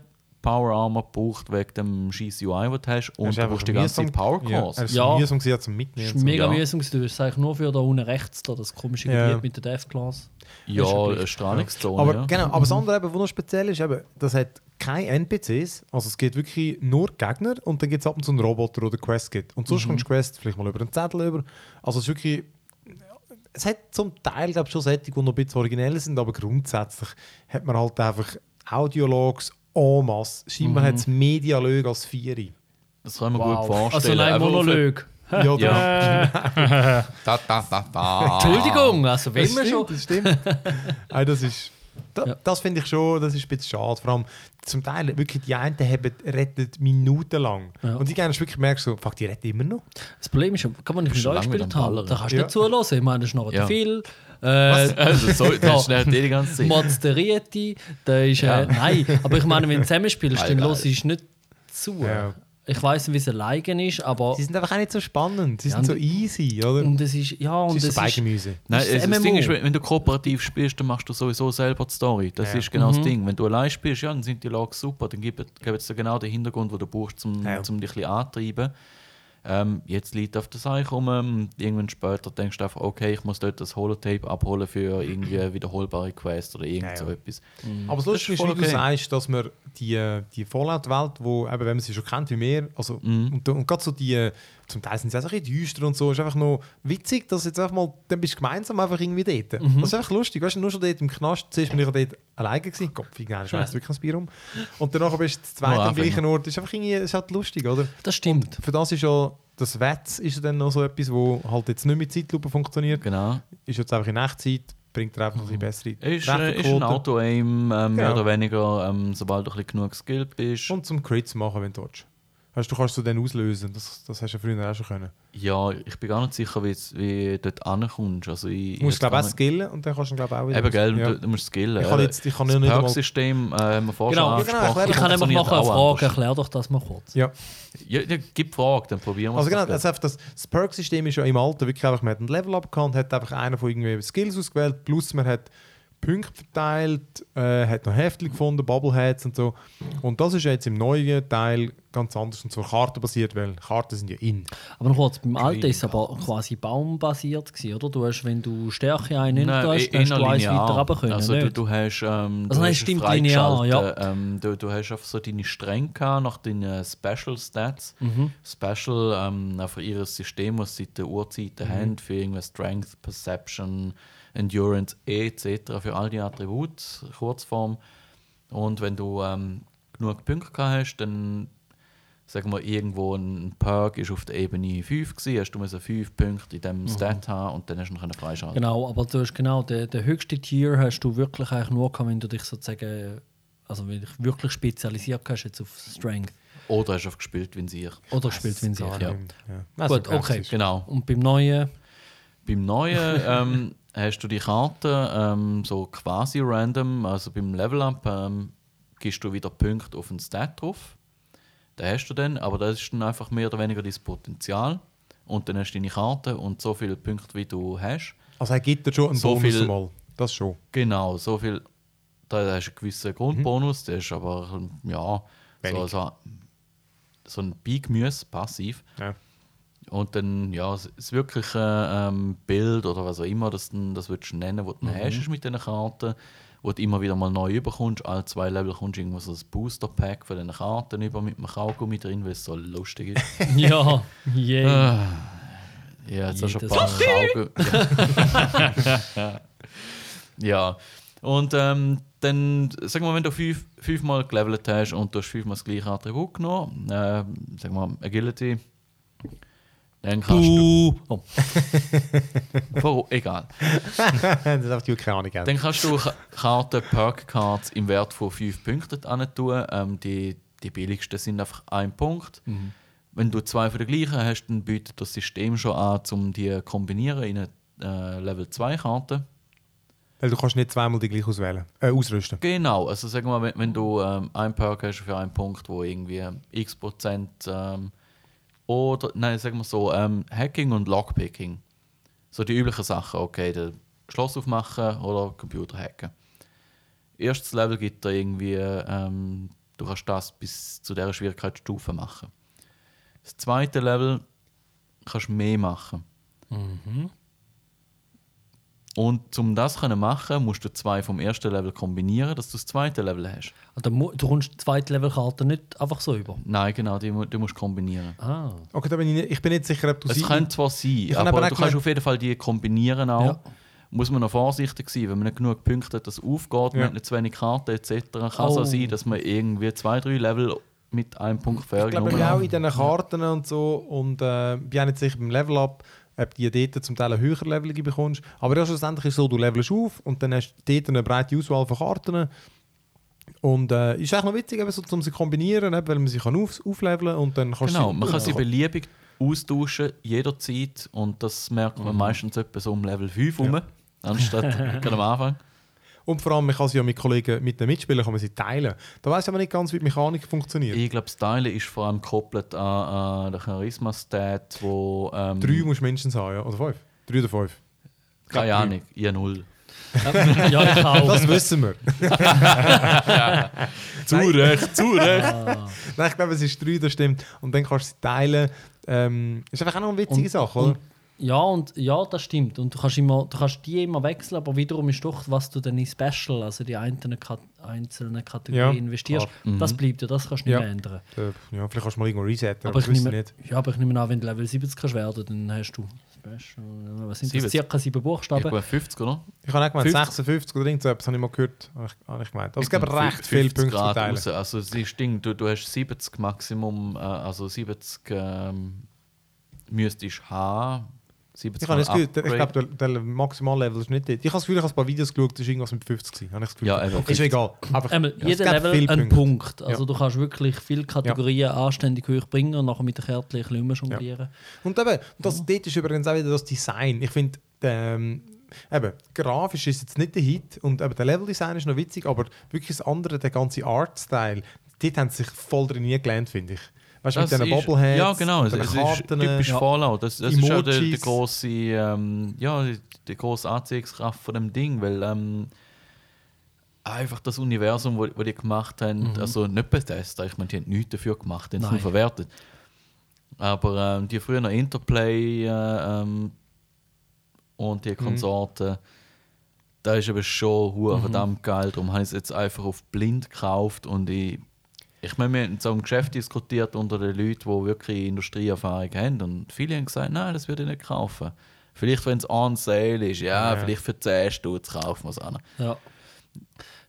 Power Armor gebraucht wegen dem scheiß UI, das du hast. Und es du brauchst die ganze Zeit Power Ja, Cores. es ist Ja. mühsam gewesen, zum Mitnehmen. Ist so. mega Ja. mühsam. Du hast eigentlich nur für da unten rechts da, das komische Ja. Gebiet mit der Death Class. Ja, eine Strahlungszone. Aber ja. genau, aber das andere, eben, was noch speziell ist, eben, das hat keine NPCs, also es gibt wirklich nur Gegner und dann gibt es ab und zu einen Roboter, der Quest gibt. Und sonst kommst du Quest vielleicht mal über einen Zettel über. Also es ist wirklich... Es hat zum Teil glaub, ich, schon Sättige, die noch ein bisschen originell sind, aber grundsätzlich hat man halt einfach Audiologs en masse. Scheinbar hat es Medialög als Vieri. Das kann man Wow. gut vorstellen. Also nein, Monolog. Ja, Ja. Da, da, da, da. Entschuldigung, also wenn Das wir schon... das stimmt. Nein, das ist... Da, Ja. Das finde ich schon, das ist ein bisschen schade. Vor allem zum Teil wirklich die einen haben rettet minutenlang. Ja. Und die gerne wirklich merkst so, fuck, die retten immer noch. Das Problem ist, kann man nicht mit euch gespielt haben. Da kannst du Ja. nicht zulassen. Ich meine, das ist noch Ja. Phil. Äh, Also, so, das schnell die ganze Zeit. Rieti, der ist, äh, Ja. nein, aber ich meine, wenn du zusammenspielst, dann los ist nicht zu. Ja. Ich weiß nicht, wie es alleine ist, aber Sie sind einfach auch nicht so spannend. Sie Ja, sind so easy, oder? und es ist ja und Es ist es so ist, Beigemüse. Nein, das das Ding ist, wenn wenn du kooperativ spielst, dann machst du sowieso selber die Story. Das Ja. ist genau Mhm. das Ding. Wenn du allein spielst, ja, dann sind die Logs super. Dann gibt geben es dir genau den Hintergrund, den du brauchst, um, Ja. um dich ein bisschen anzutreiben. Ähm, jetzt liegt auf der Seite rum. ähm, Irgendwann später denkst du einfach, okay, ich muss dort das Holotape abholen für irgendwie wiederholbare Quest oder irgend Ja, so ja. etwas. Aber das Das Lustige ist ist, wie voll du okay. sagst, dass man die, die Fallout-Welt, wo, eben, wenn man sie schon kennt wie wir, also, Mhm. und, und gerade so die, zum Teil sind sie auch so ein bisschen düster und so. Es ist einfach noch witzig, dass jetzt einfach mal, dann bist du gemeinsam einfach irgendwie dort. Mhm. Das ist einfach lustig. Weißt du, nur schon dort im Knast, zuerst bin ich ja dort alleine gewesen. Gott, ich weiss wirklich ein Bier um. Und danach bist du zu zweit am gleichen Ort. Das ist einfach irgendwie, ist halt lustig, oder? Das stimmt. Für das ist ja, das Wetz ist dann noch so etwas, wo halt jetzt nicht mit Zeitlupe funktioniert. Genau. Ist jetzt einfach in Echtzeit, bringt dir einfach Mhm. ein bisschen bessere Ist, äh, ist ein. Auto-Aim, ähm, mehr Genau. oder weniger, ähm, sobald du ein bisschen genug skilled bist. Und zum Crits machen, wenn du willst. Weißt, du kannst du dann auslösen. Das, das hast du ja früher auch schon können. Ja, ich bin gar nicht sicher, wie, wie du dort ankommst. Also ich, Du musst, ich glaube ich, auch skillen und dann kannst du, glaube ich, auch wieder... Eben, gell, Ja. du, du musst skillen. Ich kann jetzt, ich kann das nicht. Perk-System äh, haben wir vorher Genau. schon genau, Ich kann einfach funktioniert nachher eine auch Frage, erklär doch das mal kurz. Ja, Ja, ja, gib Frage, dann probieren wir also es genau, also einfach das, das Perk-System ist ja im Alter wirklich einfach, man hat ein Level-Up gehabt, hat einfach einer von irgendwie Skills ausgewählt, plus man hat Punkte verteilt, äh, hat noch Heftchen gefunden, Bubbleheads und so. Und das ist jetzt im neuen Teil ganz anders und zwar kartenbasiert, weil Karten sind ja in. Aber noch kurz, beim Alten ist es aber quasi baumbasiert gewesen, oder? Du hast, wenn du Stärke einen Nein, hast, dann hast du eins weiter runter können, Also du, du hast, ähm, Also du hast stimmt, linear, ähm, du, du hast einfach so deine Stränge gehabt nach deinen Special Stats. Mhm. Special ähm, einfach ihr System, das sie seit der Urzeiten haben, für irgendwie Strength, Perception, Endurance etc. für all die Attribute, Kurzform. Und wenn du ähm, genug Punkte gehabt hast, dann sagen wir irgendwo ein Perk ist auf der Ebene 5 gewesen, hast du müssen 5 Punkte in diesem Stat haben und dann hast du ihn können freischalten. Genau, aber du hast genau, den, den höchsten Tier hast du wirklich eigentlich nur gehabt, wenn du dich sozusagen, also wenn du dich wirklich spezialisiert hast jetzt auf Strength. Oder hast du einfach gespielt wie Sieg. Oder gespielt, wenn sie Gar Ja. Ja. Also Gut, okay. Genau. Und beim neuen, Beim neuen ähm, hast du die Karte ähm, so quasi random, also beim Level-Up ähm, gibst du wieder Punkte auf den Stat drauf. Den hast du dann, aber das ist dann einfach mehr oder weniger dein Potenzial. Und dann hast du deine Karte und so viele Punkte, wie du hast. Also er gibt dir schon einen So Bonus viel- mal. Das schon. Genau, so viel. Da hast du einen gewissen Grundbonus, der ist aber ja, so, Wenig. so, so ein Beigemüse, passiv. Ja. Und dann, ja, das- wirkliche ähm, Bild oder was auch immer das, das würdest du nennen, was du dann hast mit diesen Karten, wo du immer wieder mal neu überkommst. Alle zwei Level kommst du irgendwo so ein Booster-Pack von diesen Karten über mit einem Kaugummi drin, weil es so lustig ist. ja, yay. Ah, ja, jetzt hast du ein Jedes paar. Kaugummi. Ja. ja. Und ähm, dann, sag mal, wenn du fünf, fünfmal gelevelt hast und du hast fünfmal das gleiche Attribut genommen, äh, sag mal, Agility, dann kannst du. Oh. Egal. das einfach die keine Ahnung. Dann kannst du Ka- Karten, Perk-Cards im Wert von 5 Punkten an tun. Ähm, die, die billigsten sind einfach ein Punkt. Wenn du zwei von den gleichen hast, dann bietet das System schon an, um die zu kombinieren in eine äh, Level 2 Karte. Weil du kannst nicht zweimal die gleich auswählen, äh, ausrüsten. Genau, also sagen wir mal, wenn, wenn du ähm, ein Perk hast für einen Punkt, wo irgendwie x Prozent ähm, oder, nein, sagen wir so, ähm, Hacking und Lockpicking. So die üblichen Sachen, okay, der Schloss aufmachen oder Computer hacken. Erstes Level gibt da irgendwie, ähm, du kannst das bis zu dieser Schwierigkeitsstufe machen. Das zweite Level kannst du mehr machen. Und um das zu machen, musst du zwei vom ersten Level kombinieren, dass du das zweite Level hast. Und dann mu- du kommst die zweite Levelkarte nicht einfach so über. Nein, genau, die, die musst du kombinieren. Ah. Okay, da bin ich, nicht, ich bin nicht sicher, ob du Es sie... könnte zwar sein, Ich aber aber du kannst auf jeden Fall die kombinieren auch. Ja. Muss man noch vorsichtig sein, wenn man nicht genug Punkte hat, dass es aufgeht, Ja. man hat nicht zu wenig Karten etc. Kann es Oh. auch sein, dass man irgendwie zwei, drei Level mit einem Punkt Ich glaube, vorgenommen wir auch hat. in diesen Karten und so. Und äh, bin auch nicht sicher beim Level-Up, ob du die dort zum Teil eine höhere Levelige bekommst. Aber ja, schlussendlich ist es so, du levelst auf und dann hast du dort eine breite Auswahl von Karten. Und äh, ist eigentlich noch witzig, eben so, um sie zu kombinieren, eben, weil man sie kann auf, aufleveln und dann kannst Genau, du man kann sie Ja. beliebig austauschen, jederzeit. Und das merkt man meistens etwa so um Level 5 rum, anstatt gerade am Anfang. Und vor allem, man kann sie ja mit Kollegen, mit den Mitspielern kann man sie teilen. Da weiß ich aber nicht ganz, wie die Mechanik funktioniert. Ich glaube, das Teilen ist vor allem gekoppelt an, an den Charisma-Stat, wo... Ähm, Drei musst du mindestens haben, ja? Oder fünf? Drei oder fünf? Keine. Ahnung, ich habe null. ja, ich auch. Das wissen wir. Zu Recht, zu Recht. Nein, ich glaube, es ist drei, das stimmt. Und dann kannst du sie teilen. Ähm, ist einfach auch noch eine witzige Und- Sache, oder? Ja, und ja, das stimmt. Und du kannst, immer, du kannst die immer wechseln, aber wiederum ist doch, was du dann in Special, also die einzelnen, Kat einzelnen Kategorien Ja, investierst, klar. das Mhm. bleibt ja, das kannst du nicht Ja. mehr ändern. Äh, Ja, vielleicht kannst du mal irgendwo resetten, Aber ich, nehme, ja, aber ich nehme an, wenn du Level 70 kannst werden, dann hast du Special. Was sind das? 70? Circa sieben Ich Buchstaben. glaube 50, oder? Ich habe auch gemeint, 50. 56 oder irgend so etwas, habe ich mal gehört. Habe ich, habe ich gemeint. Aber es gibt recht 50 viele Punkte zu Grad teilen. raus. Also es ist Ding, du, du hast 70 Maximum, äh, also 70 ähm, müsstest haben. 70 Ich habe das Gefühl, ich glaube, der, der Maximallevel ist nicht dort. Ich habe das Gefühl, ich habe ein paar Videos geschaut, das ist irgendwas mit 50 gewesen. Habe ich das Gefühl. Ja, eben. ist egal. Einfach, Einmal, ja, es jeder gibt Level viele ein Punkte. Punkt. Also Ja. du kannst wirklich viele Kategorien anständig hoch bringen und nachher mit den Kärtchen ein bisschen rumjonglieren. Und eben, das, dort ist übrigens auch wieder das Design. Ich finde, ähm, eben, grafisch ist jetzt nicht der Hit und eben der Leveldesign ist noch witzig, aber wirklich das andere, der ganze Artstyle, dort haben sie sich voll drin gelernt, finde ich. Weißt du, mit diesen Bobbleheads, Ja, genau. Es, ist typisch ja. Fallout. Das, das ist auch der, der große, ähm, ja, die, große Anziehungskraft von dem Ding, weil ähm, einfach das Universum, wo, wo die gemacht haben, also nicht Bethesda, ich meine, die haben nichts dafür gemacht, die haben es nur verwertet. Aber ähm, die früher noch Interplay äh, ähm, und die Konsorten, da ist aber schon hure verdammt geil. Darum habe ich es jetzt einfach auf blind gekauft und ich ich meine, wir haben so im Geschäft diskutiert unter den Leuten, die wirklich Industrieerfahrung haben. Und viele haben gesagt, nein, das würde ich nicht kaufen. Vielleicht, wenn es on sale ist, ja, Ja. vielleicht für 10 Stutz kaufen wir es an. Ja.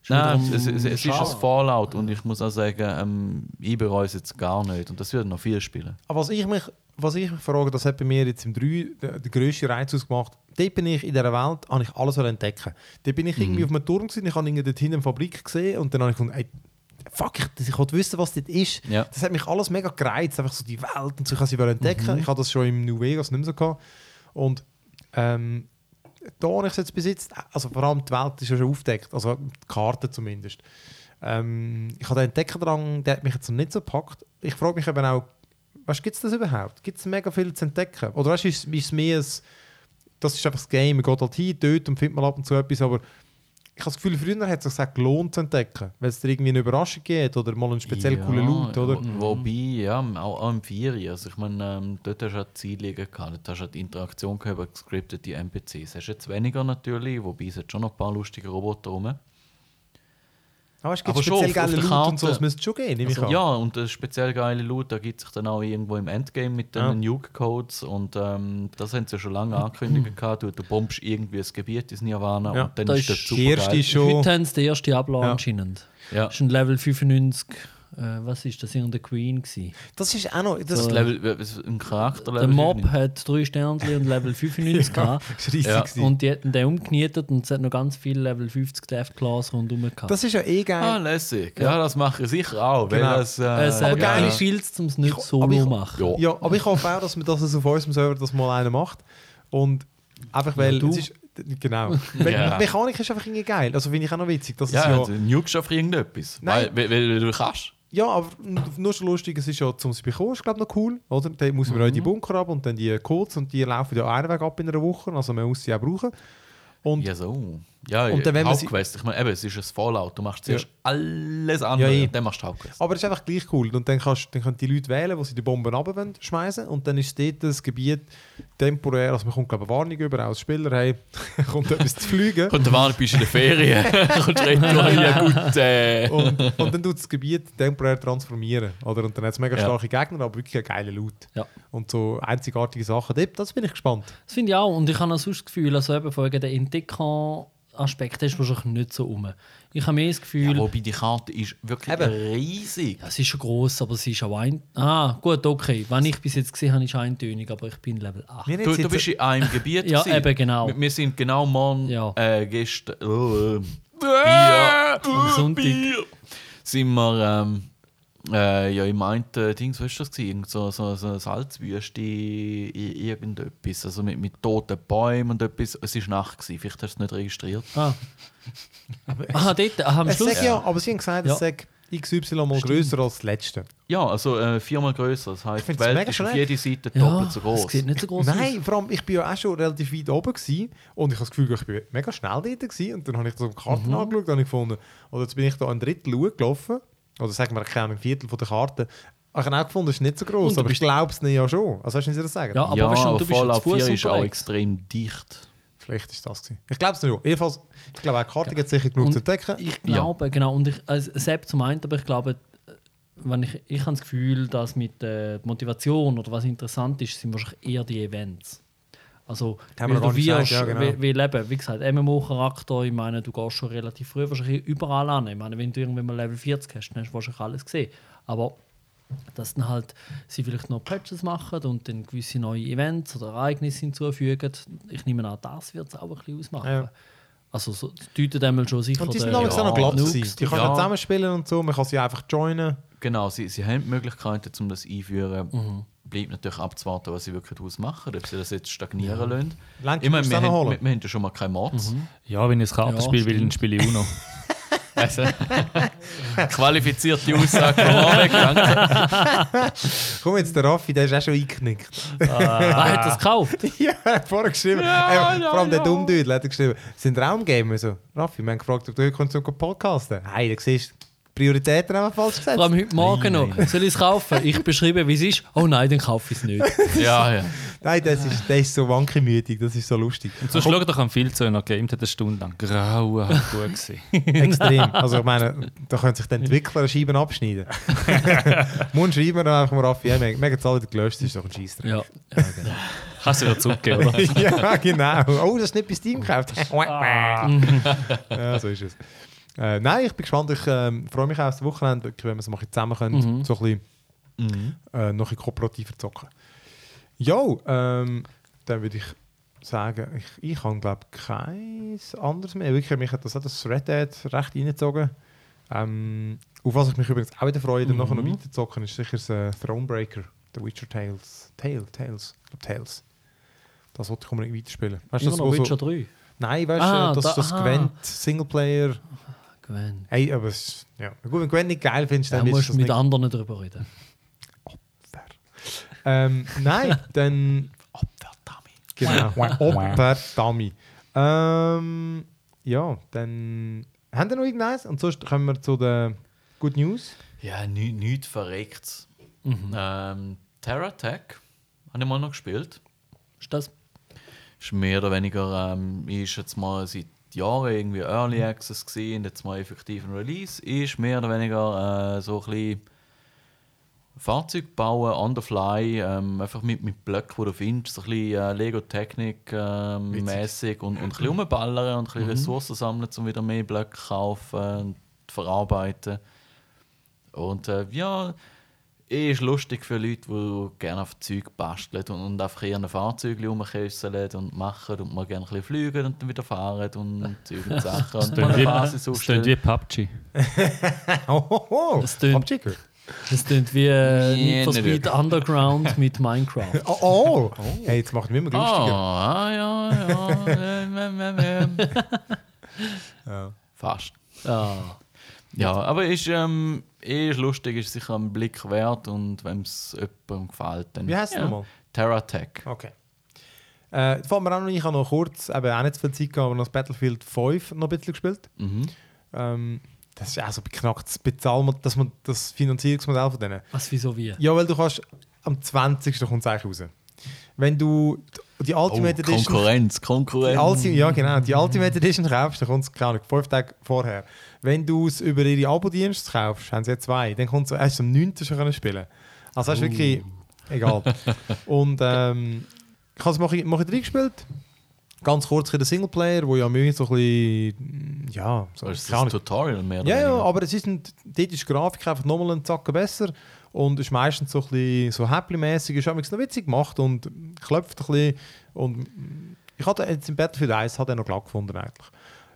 Nein, es, es, es ist ein Fallout und ich muss auch sagen, ähm, ich bereue es jetzt gar nicht. Und das wird noch viel spielen. Aber was ich mich, was ich mich frage, das hat bei mir jetzt im 3 der, der grösste Reiz ausgemacht. Dort bin ich in dieser Welt, habe ich alles entdecken. Dort bin ich irgendwie auf einem Turm gewesen, ich habe irgendwie dort hinten eine Fabrik gesehen und dann habe ich gedacht, ey, fuck, ich, ich wollte wissen, was dort ist. Ja. Das hat mich alles mega gereizt, einfach so die Welt und so, ich habe sie entdecken. Ich habe das schon im New Vegas nicht mehr so gehabt. Und ähm, da habe ich es jetzt bis jetzt, also vor allem die Welt ist ja schon aufgedeckt, also die Karte zumindest. Ähm, ich habe den Entdeckerdrang, der hat mich jetzt noch nicht so gepackt. Ich frage mich eben auch, weißt, gibt es das überhaupt? Gibt es mega viel zu entdecken? Oder weißt, ist, ist es mehr ein, das ist einfach das Game, man geht halt hin, dort und findet mal ab und zu etwas, aber ich habe das Gefühl, früher hat es sich gelohnt zu entdecken, weil es dir irgendwie eine Überraschung gibt oder mal einen speziell Ja, coolen Loot, oder? wo- Wobei, ja, auch, auch im Vieri. Also ich meine, ähm, dort hast du auch die Ziele gehabt, dort hast du auch die Interaktion gehabt über gescriptete NPCs. Hast du jetzt weniger natürlich, wobei es hat schon noch ein paar lustige Roboter rum. Aber es gibt Aber schon speziell auf- auf geile der Loot und so, das müsste es schon ich Also, ja, und der speziell geile Loot, da gibt sich dann auch irgendwo im Endgame mit den Ja. Nuke-Codes und ähm, das haben sie ja schon lange angekündigt gehabt. Du, du bombst irgendwie ein Gebiet ins Nirvana Ja. und dann Da ist das ist super die erste geil. schon- Heute haben sie den ersten Diablo Ja. anscheinend. Ja. Das ist ein Level 95. Äh, was ist das? Irgendeine Queen. Gewesen. Das ist auch noch... Das Das Level, ein Charakter Der Mob hat drei Sternchen und Level 95 gehabt. ist riesig. Ja. Und die hätten den umgenietet und es hat noch ganz viele Level 50 Death Class rundherum gehabt. das ist ja eh geil. Ah, lässig. Ja, das mache ich sicher auch. Weil Genau. das, äh, es aber hat geil geile Shields, um es nicht Ich- solo aber ich- zu machen. Ja. Ja, aber ich hoffe auch, dass, dass es auf unserem Server das mal einer macht. Und einfach weil ist, genau. Weil Ja. Mechanik ist einfach irgendwie geil. Also finde ich auch noch witzig. Dass Ja, es ja, ja. du nukest auf irgendetwas. Nein. Weil, weil, weil du kannst. Ja, aber nur schon lustig, es ist ja zum bekommen, ist glaube noch cool. Oder? Dann muss man Mhm. auch in die Bunker ab und dann die Codes und die laufen ja einen Weg ab in einer Woche. Also man muss sie auch brauchen. Und Ja, so. Ja, Und dann, wenn Hauptquest. Ich meine, eben, es ist ein Fallout. Du machst Ja. zuerst alles andere Ja, und dann machst du Hauptquest. Aber es ist einfach gleich cool. Und dann, kannst, dann können die Leute wählen, wo sie die Bomben runterschmeißen Und dann ist dort das Gebiet temporär, also man kommt glaube ich eine Warnung über als Spieler, hey, kommt etwas zu fliegen. Und der Warn bist du in der Ferien. und retour, ja gut. Äh. und, und dann tut das Gebiet temporär transformieren. Oder? Und dann hat es mega Ja. starke Gegner, aber wirklich einen geilen Loot. Ja. Und so einzigartige Sachen. Dort, Das bin ich gespannt. Das finde ich auch. Und ich habe auch sonst das Gefühl, also eben von wegen der Entdecker-Aspekt ist wahrscheinlich nicht so um. Ich habe mehr das Gefühl, Ja, wobei die Karte ist wirklich Eben. riesig. ja, es ist schon gross, aber es ist auch ein. Ah, gut, okay. Wenn ich bis jetzt gesehen habe, ist eintönig, aber ich bin Level 8. Wir haben Du, du bist in einem Gebiet. Ja, gewesen. eben, genau. Wir, wir sind genau morgen, Ja. äh, gestern, oh, äh, Bier, Am Sonntag. Bier, sind wir ähm, äh, ja, im einen Dings, was ist das gewesen? Irgend So, so, so eine Salzwüste, irgendetwas, also mit, mit toten Bäumen und etwas. Es war Nacht, gewesen. vielleicht hast du es nicht registriert. Ah. ah, dort, ah, am Es Schluss. sag ja, aber sie haben gesagt, Ja. es sei XY mal grösser als das letzte. Ja, also äh, viermal größer. Das heisst, Ich die Welt mega ist auf schräg. jede Seite Ja, doppelt so groß. es sieht nicht so groß aus. Nein, vor allem, ich bin ja auch schon relativ weit oben gewesen, und ich habe das Gefühl, ich bin mega schnell dort gewesen, und dann habe ich das auf die Karte Mhm. angeschaut und ich gefunden, oder jetzt bin ich da ein Drittel gelaufen, oder sagen wir Ahnung, ein Viertel von der Karte, Ich habe auch gefunden, es ist nicht so groß, aber ich glaube es nicht ja schon. Also hast du nicht das sagen? Ja, aber ja, weißt du, aber du bist Fallout zu Fuß 4 ist auch extrem dicht. Vielleicht ist das gewesen. Ich glaube es nicht. ja. Jedenfalls, ich glaube auch die Karte gibt sicher genug Und zu entdecken. Ich glaube, genau. Und ich, also Sepp zum einen, aber ich glaube, wenn ich, ich habe das Gefühl, dass mit der Motivation oder was interessant ist, sind wahrscheinlich eher die Events. Also, Haben wir noch gesagt, ja, genau. wie, wie leben, wie gesagt, MMO-Charakter, ich meine, du gehst schon relativ früh wahrscheinlich überall an. Ich meine, wenn du irgendwann mal Level 40 hast, dann hast du wahrscheinlich alles gesehen. Aber dass dann halt sie vielleicht noch Patches machen und dann gewisse neue Events oder Ereignisse hinzufügen, ich nehme an, das wird es auch ein bisschen ausmachen. Ja. Also, so, das deutet einmal schon sicher Und die sind damals auch noch glatt Nukes, gewesen. Die kann ja. man zusammenspielen und so, man kann sie einfach joinen. Genau, sie, sie haben die Möglichkeiten, um das einführen. Mhm. Bleibt natürlich abzuwarten, was sie wirklich daraus machen, ob sie das jetzt stagnieren lassen. Lenk, Ich meine, musst du wir, haben, holen. wir, wir haben ja schon mal keine Mods. Ja, wenn ich ein Kartenspiel Ja, will, dann spiele ich Uno. Also, qualifizierte Aussage von Marek, danke. Komm jetzt, der Raffi, der ist auch schon eingeknickt. Ah, hat das gekauft? ja, er hat vorher geschrieben. Ja, äh, ja, vor allem der ja. Dummdüdel hat er geschrieben, sind Raumgamer? So, Raffi, wir haben gefragt, ob du heute kommst zum podcasten. Hey, da siehst du, Prioritäten haben wir falsch gesetzt. Vor allem heute Morgen Nein, noch. nein. Soll ich es kaufen? Ich beschreibe, wie es ist. Oh nein, dann kaufe ich es nicht. Ja, ja. Nein, das ist, das ist so wankemütig, das ist so lustig. Und sonst schau doch am viel zu, noch gamed hat eine Stunde lang. Grauenhaft gut gewesen. Extrem. Also ich meine, da können sich die Entwickler Scheiben abschneiden. Mund schreiben wir dann einfach mal Raffi, ja, wir haben jetzt alle gelöscht, das ist doch ein Scheissdreck. Ja, ja genau. Kannst du wieder zurückgeben, oder? ja, genau. Oh, das ist nicht bei Steam gekauft. ja, so ist es. Äh, nein, ich bin gespannt. Ich ähm, freue mich auch aufs Wochenende, wirklich, wenn wir es mal ein bisschen zusammen können, Mhm. so ein bisschen, Mhm. äh, noch ein bisschen kooperativer zocken. Jo, ähm, dann würde ich sagen, ich, ich habe glaube kein anderes mehr. Wirklich, mich hat das, das Red Dead recht reingezogen. Ähm, auf was ich mich übrigens auch wieder freue, dann nachher noch weiter zocken, ist sicher das äh, Thronebreaker, The Witcher Tales. Tale, Tales, ich glaube Tales. Das wollte ich unbedingt weiterspielen. Weißt du, das, noch Witcher so, 3. Nein, weißt Ah, du, das, da- das aha. Gwent Singleplayer. Gwen. Hey, aber es, ja. Gut, wenn Gwent nicht geil findest, Da dann musst ist du mit nicht. anderen darüber reden. Ähm, nein, dann. Genau. Opfer-Dummy. Ähm, ja, dann. Haben wir noch irgendeins? Und sonst kommen wir zu den Good News. Ja, ni- nichts verreckt. Mhm. Ähm, Terra Tech habe ich mal noch gespielt. Ist das? Ist mehr oder weniger, ähm, ist jetzt mal seit Jahren irgendwie Early Access gesehen, jetzt mal effektiv ein Release. Ist mehr oder weniger äh, so ein bisschen Fahrzeug bauen, on the fly, ähm, einfach mit, mit Blöcken, die du findest, so ein bisschen äh, Lego-Technik ähm, mäßig und, und ein bisschen rumballern und ein bisschen Ressourcen sammeln, um wieder mehr Blöcke zu kaufen und verarbeiten. Und äh, ja, ist lustig für Leute, die gerne auf Zeug basteln und, und einfach eher ein Fahrzeug rumkesseln und machen und mal gerne ein bisschen fliegen und dann wieder fahren und Zeug und Sachen und mal eine wie, Basis das klingt wie aufstellen. PUBG. Oh, oh, oh. Das Abschicker. Das klingt wie äh, Nee, Need for Speed. Underground mit Minecraft. Oh, oh. Hey, jetzt macht es mich immer Ah, lustiger. ah, ja, ja. ähm. Ja. Fast. Ah, Ja, aber ist, ähm, eh ist lustig, ist sicher ein Blick wert und wenn es jemandem gefällt, dann. Wie heißt es ja. nochmal? Terra Tech. Okay. Äh, fällt mir noch, ich habe noch kurz, eben auch nicht so viel Zeit gehabt, aber noch das Battlefield 5 noch ein bisschen gespielt. Mhm. Ähm, das ist auch so beknackt, das Bezahlmodell, das, Mo- das Finanzierungsmodell von denen. was, wieso, wie? Ja, weil du kannst, am 20. kommt es eigentlich raus. Wenn du die Oh, Ultimate Edition... Konkurrenz, Die Konkurrenz. Ulti ja, genau. Die Ultimate Edition kaufst, dann kommt es, keine Ahnung, fünf Tage vorher. Wenn du es über ihre Abo-Dienste kaufst, haben sie ja zwei, dann kommt es erst am 9. schon können spielen. Also das ist wirklich egal. Und ähm, ich habe es mache ich, mache ich reingespielt. Ganz kurz in den Singleplayer, wo ja mehr so ein bisschen, ja, so, ist das Ahnung. Tutorial mehr oder Ja, ja, aber es ist ein, dort ist die Grafik einfach nochmal einen Zacken besser und ist meistens so ein bisschen so Happy-mäßig, ist übrigens noch witzig gemacht und klopft ein bisschen und ich hatte jetzt im Battlefield 1 hat er noch glatt gefunden eigentlich.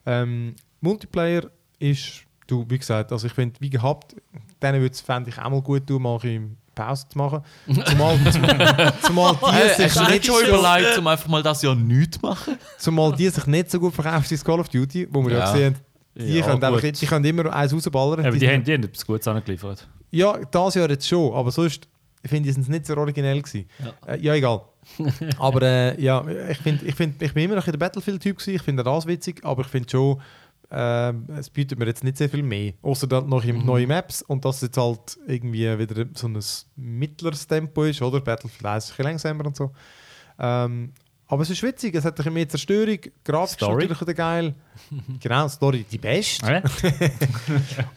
Ähm, Multiplayer ist, du, wie gesagt, also ich finde, wie gehabt, denen würde es, fände ich auch mal gut tun, mal ein Pause zu machen. Zumal, zum, zumal, die Hey, sich hast du nicht schon so, überlegt, um einfach mal das Jahr nichts zu machen? zumal die sich nicht so gut verkauft wie Call of Duty, wo wir ja, Ja. gesehen haben, die, Ja, können einfach, die können immer eins rausballern. Aber Die die sind- haben, die haben etwas Gutes angeliefert. Ja, das Jahr jetzt schon, aber sonst finde ich es nicht so originell gewesen. Ja, äh, ja egal. aber äh, ja, ich, find, ich, find, ich bin immer noch in der Battlefield-Typ gewesen. Ich finde das witzig, aber ich finde schon, ähm, es bietet mir jetzt nicht sehr viel mehr. Außer dann noch im neue Maps und dass es jetzt halt irgendwie wieder so ein mittleres Tempo ist, oder? Battlefield 1 ist ein bisschen langsamer und so. Ähm, aber es ist witzig, es hat ein bisschen mehr Zerstörung, Grafik ist Story? natürlich wieder geil. genau, Story die beste. Hä?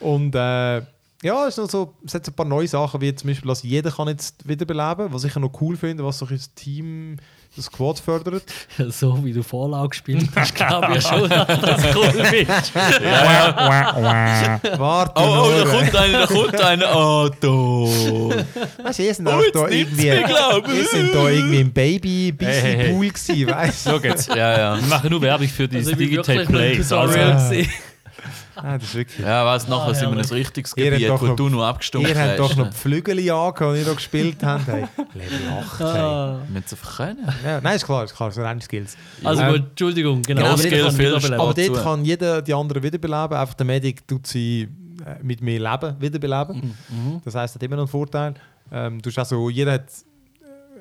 Und äh, ja, es, ist noch so, es hat ein paar neue Sachen, wie zum Beispiel, dass jeder kann jetzt wiederbeleben, was ich noch cool finde, was so ein bisschen das Team, das Squad fördert. so wie du Fallout gespielt hast, glaube ich schon, dass das cool findest. Warte Oh, oh, da kommt einer, da kommt einer. Oh, da. Weißt du, ihr sind Oh, da irgendwie, ihr sind da irgendwie im baby Hey, hey, hey. pool gewesen, weißt du? So geht's. Ja, ja. Wir machen nur Werbung für die Also Digital Play. ein Also, Gewesen. Ah, das ist wirklich. Ja, weiss, nachher Ah, sind wir in ein herrlich. richtiges Ihr habt Gebiet, doch wo noch- du noch abgestimmt Ihr habt doch hast. noch die Flügel angehabt, die ihr da gespielt habt. Hey. Level 8. Hey. Ah. Wir müssen es einfach können. Ja, nein, ist klar, ist klar, so reine Skills. Also Ähm, gut, Entschuldigung, genau. Genau, das Skill, kann viel wiederbeleben. Aber dort kann jeder die anderen wiederbeleben. Einfach der Medic tut sie äh, mit mehr Leben wiederbeleben. Das heisst, hat immer noch einen Vorteil. Ähm, du hast also, jeder hat,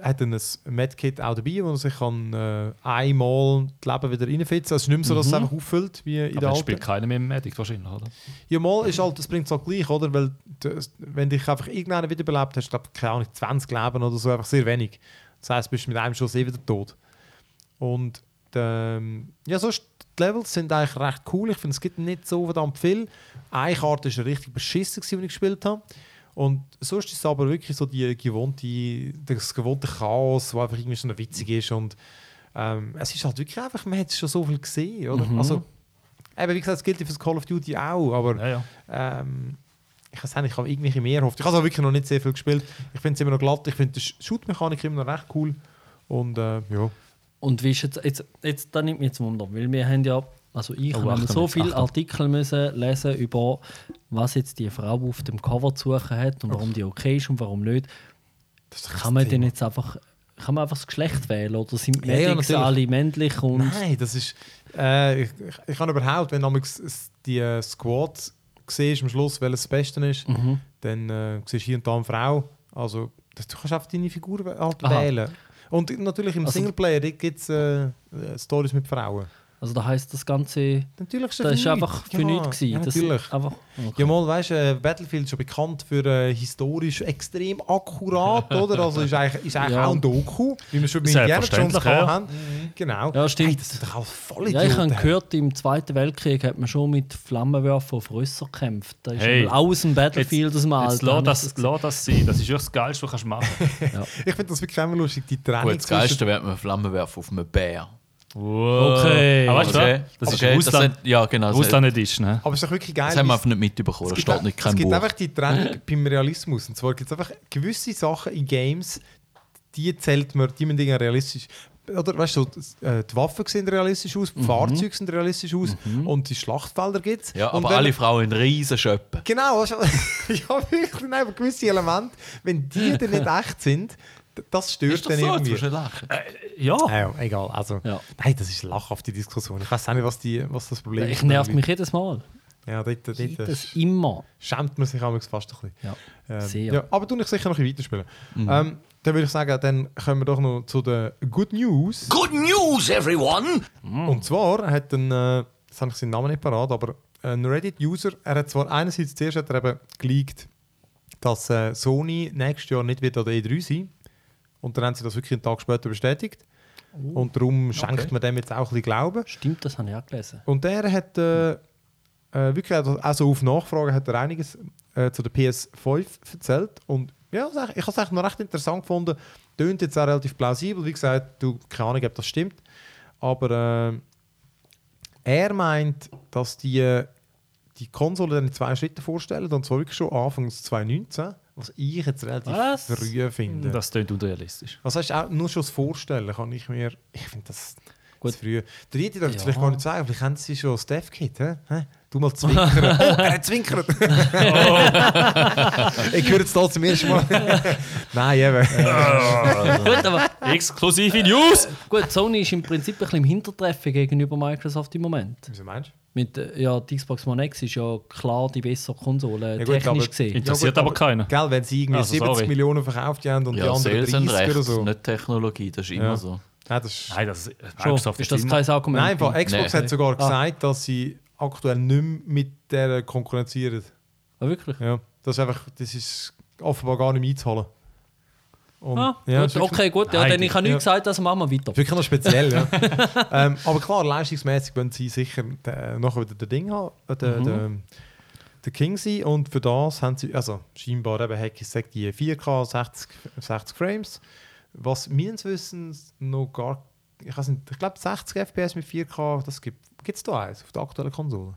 hat ein Medkit auch dabei, wo man sich kann, äh, einmal das Leben wieder reinfitzen Also es ist nicht mehr so, dass es einfach auffüllt wie in der aber es alten. spielt keiner mehr im Medic wahrscheinlich, oder? Ja, mal ist halt, das bringt es halt gleich, oder? Weil das, wenn dich einfach irgendeiner wiederbelebt hast, glaube keine Ahnung, 20 Leben oder so, einfach sehr wenig. Das heisst, du bist mit einem Schuss eh wieder tot. Und ähm, ja, sonst die Levels sind eigentlich recht cool. Ich finde, es gibt nicht so verdammt viel. Eine Karte war richtig beschissen, die ich gespielt habe. Und sonst ist es aber wirklich so die gewohnte, das gewohnte Chaos, das einfach irgendwie so noch witzig ist. Und ähm, es ist halt wirklich einfach, man hat schon so viel gesehen, oder? Also, eben, wie gesagt, es gilt ja für das Call of Duty auch, aber Ja, ja. ähm, ich weiß nicht, ich habe irgendwelche mehr erhofft. Ich habe es auch wirklich noch nicht sehr viel gespielt. Ich finde es immer noch glatt. Ich finde die Shoot-Mechanik immer noch recht cool. Und äh, ja. Und wie ist jetzt, jetzt, jetzt da nimmt mich jetzt Wunder, weil wir haben ja, also ich Oh, habe so viele. Artikel müssen lesen über, was jetzt die Frau auf dem Cover zu suchen hat und warum die okay ist und warum nicht. Kann man denn jetzt einfach, kann man einfach das Geschlecht wählen oder sind Ja, ja, Medics natürlich. alle männlich und Nein, das ist. Äh, ich, ich, kann überhaupt, wenn damals die äh, Squad siehst, am Schluss, welches das Beste ist, Mhm. dann äh, siehst du hier und da eine Frau. Also, das, du kannst einfach deine Figur halt wählen. Und natürlich im Also- Singleplayer gibt es äh, äh, Stories mit Frauen. Also da heißt das Ganze, Natürlich das ist für einfach nichts. für ja, nichts. Ja, das natürlich. einfach, okay. Ja, mal, weißt du, äh, Battlefield ist schon bekannt für äh, historisch extrem akkurat, oder? Also ist eigentlich, ist eigentlich Ja. auch ein Doku, wie wir schon bei Indiana Jones gehabt ja. haben. Genau. Ja, stimmt. Hey, das sind doch auch voll Ja, ich habe gehört, im Zweiten Weltkrieg hat man schon mit Flammenwerfer auf Rösser gekämpft. Da ist Hey, mal aus dem Battlefield aus dem Jetzt Alter. lass das, das lass das sein. Das ist das Geilste, was du machen kannst. Ich finde das wirklich immer lustig, die Trennung Gut, das Geilste wäre man Flammenwerfer auf einem Bär. Okay. Aber weißt du, Okay. das ist Okay, Russland, hat- ja, genau. Das, Russland Edition. Ne? Aber es ist doch wirklich geil. das haben wir einfach nicht mitbekommen. Es steht gibt, nicht es gibt Buch. einfach die Trennung beim Realismus. Und zwar gibt es einfach gewisse Sachen in Games, die zählt man, die man Dinge realistisch. Oder weißt du, das, äh, die Waffen sehen realistisch aus, die Fahrzeuge sehen realistisch aus und die Schlachtfelder gibt es. Ja, und aber wenn- alle Frauen in riesen Schöppen. Genau, also, ja, wirklich, sind einfach gewisse Elemente, wenn die dann nicht echt sind, das stört Ist dann das so? Jetzt irgendwie. lachen. Ja. Ja, egal. Also, Ja. Nein, das ist eine lachhafte Diskussion. Ich weiß auch nicht, was, die, was das Problem ist. Ich nervt mich jedes Mal. Ja, dort, dort, dort Das immer. schämt man sich manchmal fast ein bisschen. Ja. Ähm, Sehr. Ja, aber du ich sicher noch ein weiterspielen. Mhm. Ähm, dann würde ich sagen, dann kommen wir doch noch zu den Good News. Good news, everyone! Und zwar hat ein, äh, das habe ich seinen Namen nicht parat, aber ein Reddit-User, er hat zwar einerseits zuerst hat er eben geleakt, dass äh, Sony nächstes Jahr nicht wird an der E3 sein. Und dann haben sie das wirklich einen Tag später bestätigt. Und darum schenkt man dem jetzt auch ein bisschen Glauben. Stimmt, das habe ich auch gelesen. Und er hat äh, äh, wirklich, also also auf Nachfrage hat er einiges äh, zu der PS5 erzählt. Und ja, ich habe es eigentlich noch recht interessant gefunden. Tönt jetzt auch relativ plausibel. Wie gesagt, du, keine Ahnung, ob das stimmt. Aber äh, er meint, dass die, die Konsole dann in zwei Schritten vorstellen. Und zwar wirklich schon Anfangs 2019. Was ich jetzt relativ Was? früh finde. Das klingt unrealistisch. Was heißt auch nur schon das Vorstellen? Kann ich mir. Ich finde das. Gut. Zu früh. Der Rieti darf Ja. es vielleicht gar nicht sagen, vielleicht haben sie schon das Dev-Kit. hä? Hä? Du mal zwinkern. oh, er hat zwinkert. ich höre jetzt da zum ersten Mal. Nein, eben. Gut, aber Exklusive News! gut, Sony ist im Prinzip ein bisschen im Hintertreffen gegenüber Microsoft im Moment. Wieso meinst du? Mit, äh, ja, die Xbox One X ist ja klar die bessere Konsole, Ja, gut, technisch aber- gesehen. Interessiert aber keiner. Gell, wenn sie irgendwie Also, 70 sorry. Millionen verkauft haben und die Ja, anderen Sales sind 30 recht, oder so. nicht Technologie, das ist immer Ja. so. Nein, das ist, Nein, das Schon, Microsoft ist das immer- kein Argument? Nein, weil Xbox Nee. hat sogar Ah. gesagt, dass sie aktuell nicht mehr mit der konkurrenzieren. Ah, wirklich? Ja, das ist einfach, das ist offenbar gar nicht mehr einzuholen. Und, Ah, ja, gut, okay, gut. Ja, dann ich habe nichts ja. gesagt, also machen wir weiter. ist wirklich noch speziell, ja. ähm, aber klar, leistungsmäßig wollen sie sicher äh, nachher wieder den Ding haben, äh, den, Mhm. den, den King sein. Und für das haben sie, also scheinbar eben, Hacky sagt die 4K 60, 60 Frames. Was meines Wissens noch gar, ich weiß nicht, ich glaube 60 FPS mit 4K, das gibt es da eins auf der aktuellen Konsole.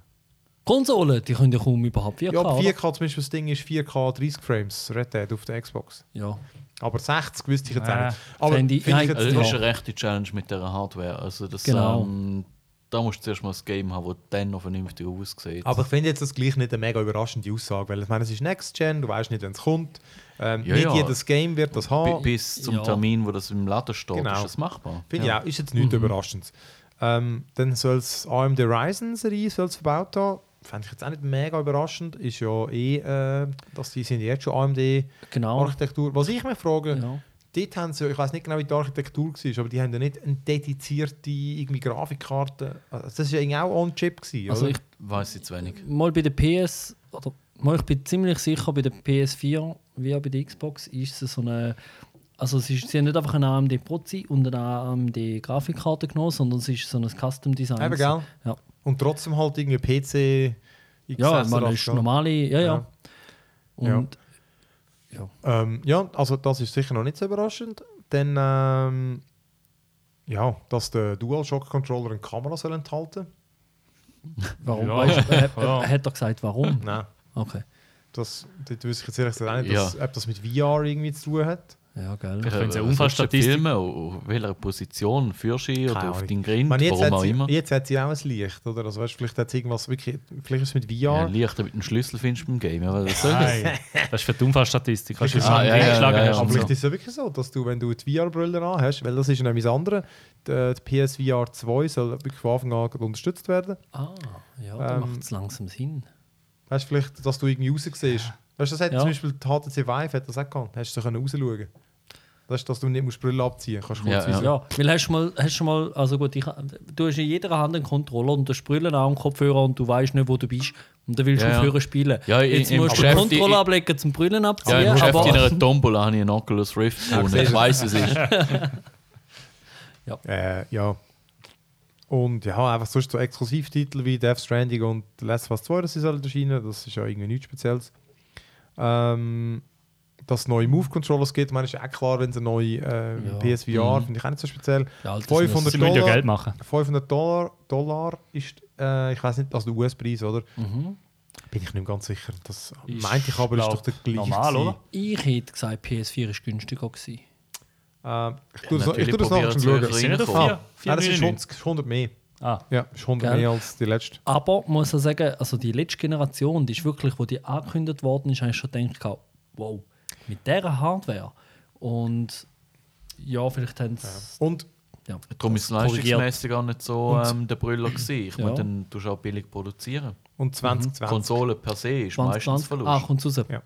Konsolen, die können ja kaum überhaupt 4K. Ja, aber oder? 4K zum Beispiel, das Ding ist 4K 30 Frames, Red Dead auf der Xbox. Ja. Aber 60 wüsste ich jetzt auch nicht. Aber finde ich Nein, jetzt Also, das ist eine rechte Challenge mit dieser Hardware. Also das, Genau. ähm, da musst du zuerst mal ein Game haben, das dann noch vernünftig aussieht. Aber ich finde jetzt das gleich nicht eine mega überraschende Aussage, weil ich meine, es ist Next Gen, du weißt nicht, wenn es kommt. Ähm, Ja, nicht ja. jedes Game wird das haben. bis zum Ja. Termin, wo das im Laden steht, Genau. ist das machbar. Finde ich auch, ist jetzt nichts Überraschendes. Ähm, dann soll es AMD Ryzen Serie soll's verbaut haben. Fände ich jetzt auch nicht mega überraschend. Ist ja eh, äh, dass die sind jetzt schon AMD Genau. Was ich mich frage, Ja. dort haben sie, ich weiß nicht genau, wie die Architektur war, aber die haben ja nicht eine dedizierte irgendwie Grafikkarte. Also das war ja irgendwie auch on-chip. Also oder? ich Weiß zu wenig. mal bei der PS, oder mal, ich bin ziemlich sicher, bei der PS4 wie auch bei der Xbox ist es so eine. Also es ist, sie haben nicht einfach eine AMD Prozi und eine AMD Grafikkarte genommen, sondern es ist so ein Custom Design. Eben, gell? Ja, Und trotzdem halt irgendwie PC ja X86, man ist normale, ja, ja. Ja. Und Ähm, ja, also das ist sicher noch nicht so überraschend. Dann, ähm, ja, dass der DualShock-Controller eine Kamera soll enthalten warum? Ja. Weißt, äh, Ja. äh, hat er gesagt, warum? Nein, Okay. das, das wüsste ich jetzt ehrlich gesagt auch nicht, Ja. dass, ob das mit VR irgendwie zu tun hat. Ja, geil. Ich finde es eine Äh, Unfallstatistik. Filmen, auf welcher Position führst du oder auf Ich Grind, meine, jetzt, warum hat auch sie, immer. jetzt hat sie auch ein Licht, oder? Also, weißt, vielleicht hat sie irgendwas wirklich, vielleicht ist es mit Ja, VR. leichter mit dem Schlüssel findest du beim Game. Aber das soll das? Nein, das ist für die Unfallstatistik. Kannst du Ah, ja, ja, eingeschlagen ja, ja. hast Aber vielleicht so. ist es ja wirklich so, dass du, wenn du die VR-Brille an hast, weil das ist ja nämlich das andere, die, die PSVR 2 soll wirklich von Anfang an unterstützt werden. Ah, ja, da Ähm, macht es langsam Sinn. Weißt du, vielleicht, dass du irgendwie raus siehst. Weißt du, das hat Ja. zum Beispiel die HTC Vive hat das auch gehabt. Hast du so können rausschauen Das ist, dass du nicht musst die Brille abziehen musst. Kannst Ja, kurz ja. Ja, weil hast du mal, hast du mal, also gut, ich, du hast in jeder Hand einen Controller und du Brüllen an am Kopfhörer und du weißt nicht, wo du bist. Und dann willst du Ja, ja. aufhören spielen. Ja, Jetzt im musst du den Controller ablegen zum Brüllen Ja, abziehen. im Geschäft aber, in einer Tombola habe ich einen Oculus Rift gefunden. ich weiß es ist. Äh, ja. Und ja, einfach sonst so Exklusivtitel wie Death Stranding und The Last of Us 2, das ist halt erschienen. Das ist ja irgendwie nichts Spezielles. Ähm, dass es neue Move-Controllers gibt, meine, ist ja auch klar, wenn es eine neue äh, Ja. PSVR, Mhm. finde ich auch nicht so speziell. Ja, Alter, 500 Sie müssen ja Dollar. Geld machen. 500 Dollar, Dollar ist, äh, ich weiß nicht, also der US-Preis, oder? Mhm. Bin ich nicht ganz sicher. Das Ist, meinte ich aber, ist doch der gleiche. normal, oder? Ich hätte gesagt, PS4 ist günstiger gewesen. Äh, ich tue das, ich natürlich tu das nachher schon schauen. Sind vier- Ah, nein, das ist 4,99? 100, ist 100 mehr. Ah, Ja, ist 100 Gell? mehr als die letzte. Aber muss ich sagen, also die letzte Generation, die ist wirklich, wo die angekündigt worden ist, habe ich schon gedacht, wow, mit dieser Hardware. Und ja, vielleicht haben sie. Und Ja. Darum ist es leistungsmäßig gar nicht so Und- ähm, der Brüller gewesen. Ich Ja. meine, dann tust du auch billig produzieren. Und 2020. Konsole per se ist meistens 2020. Verlust. Ah, kommt raus. Ja.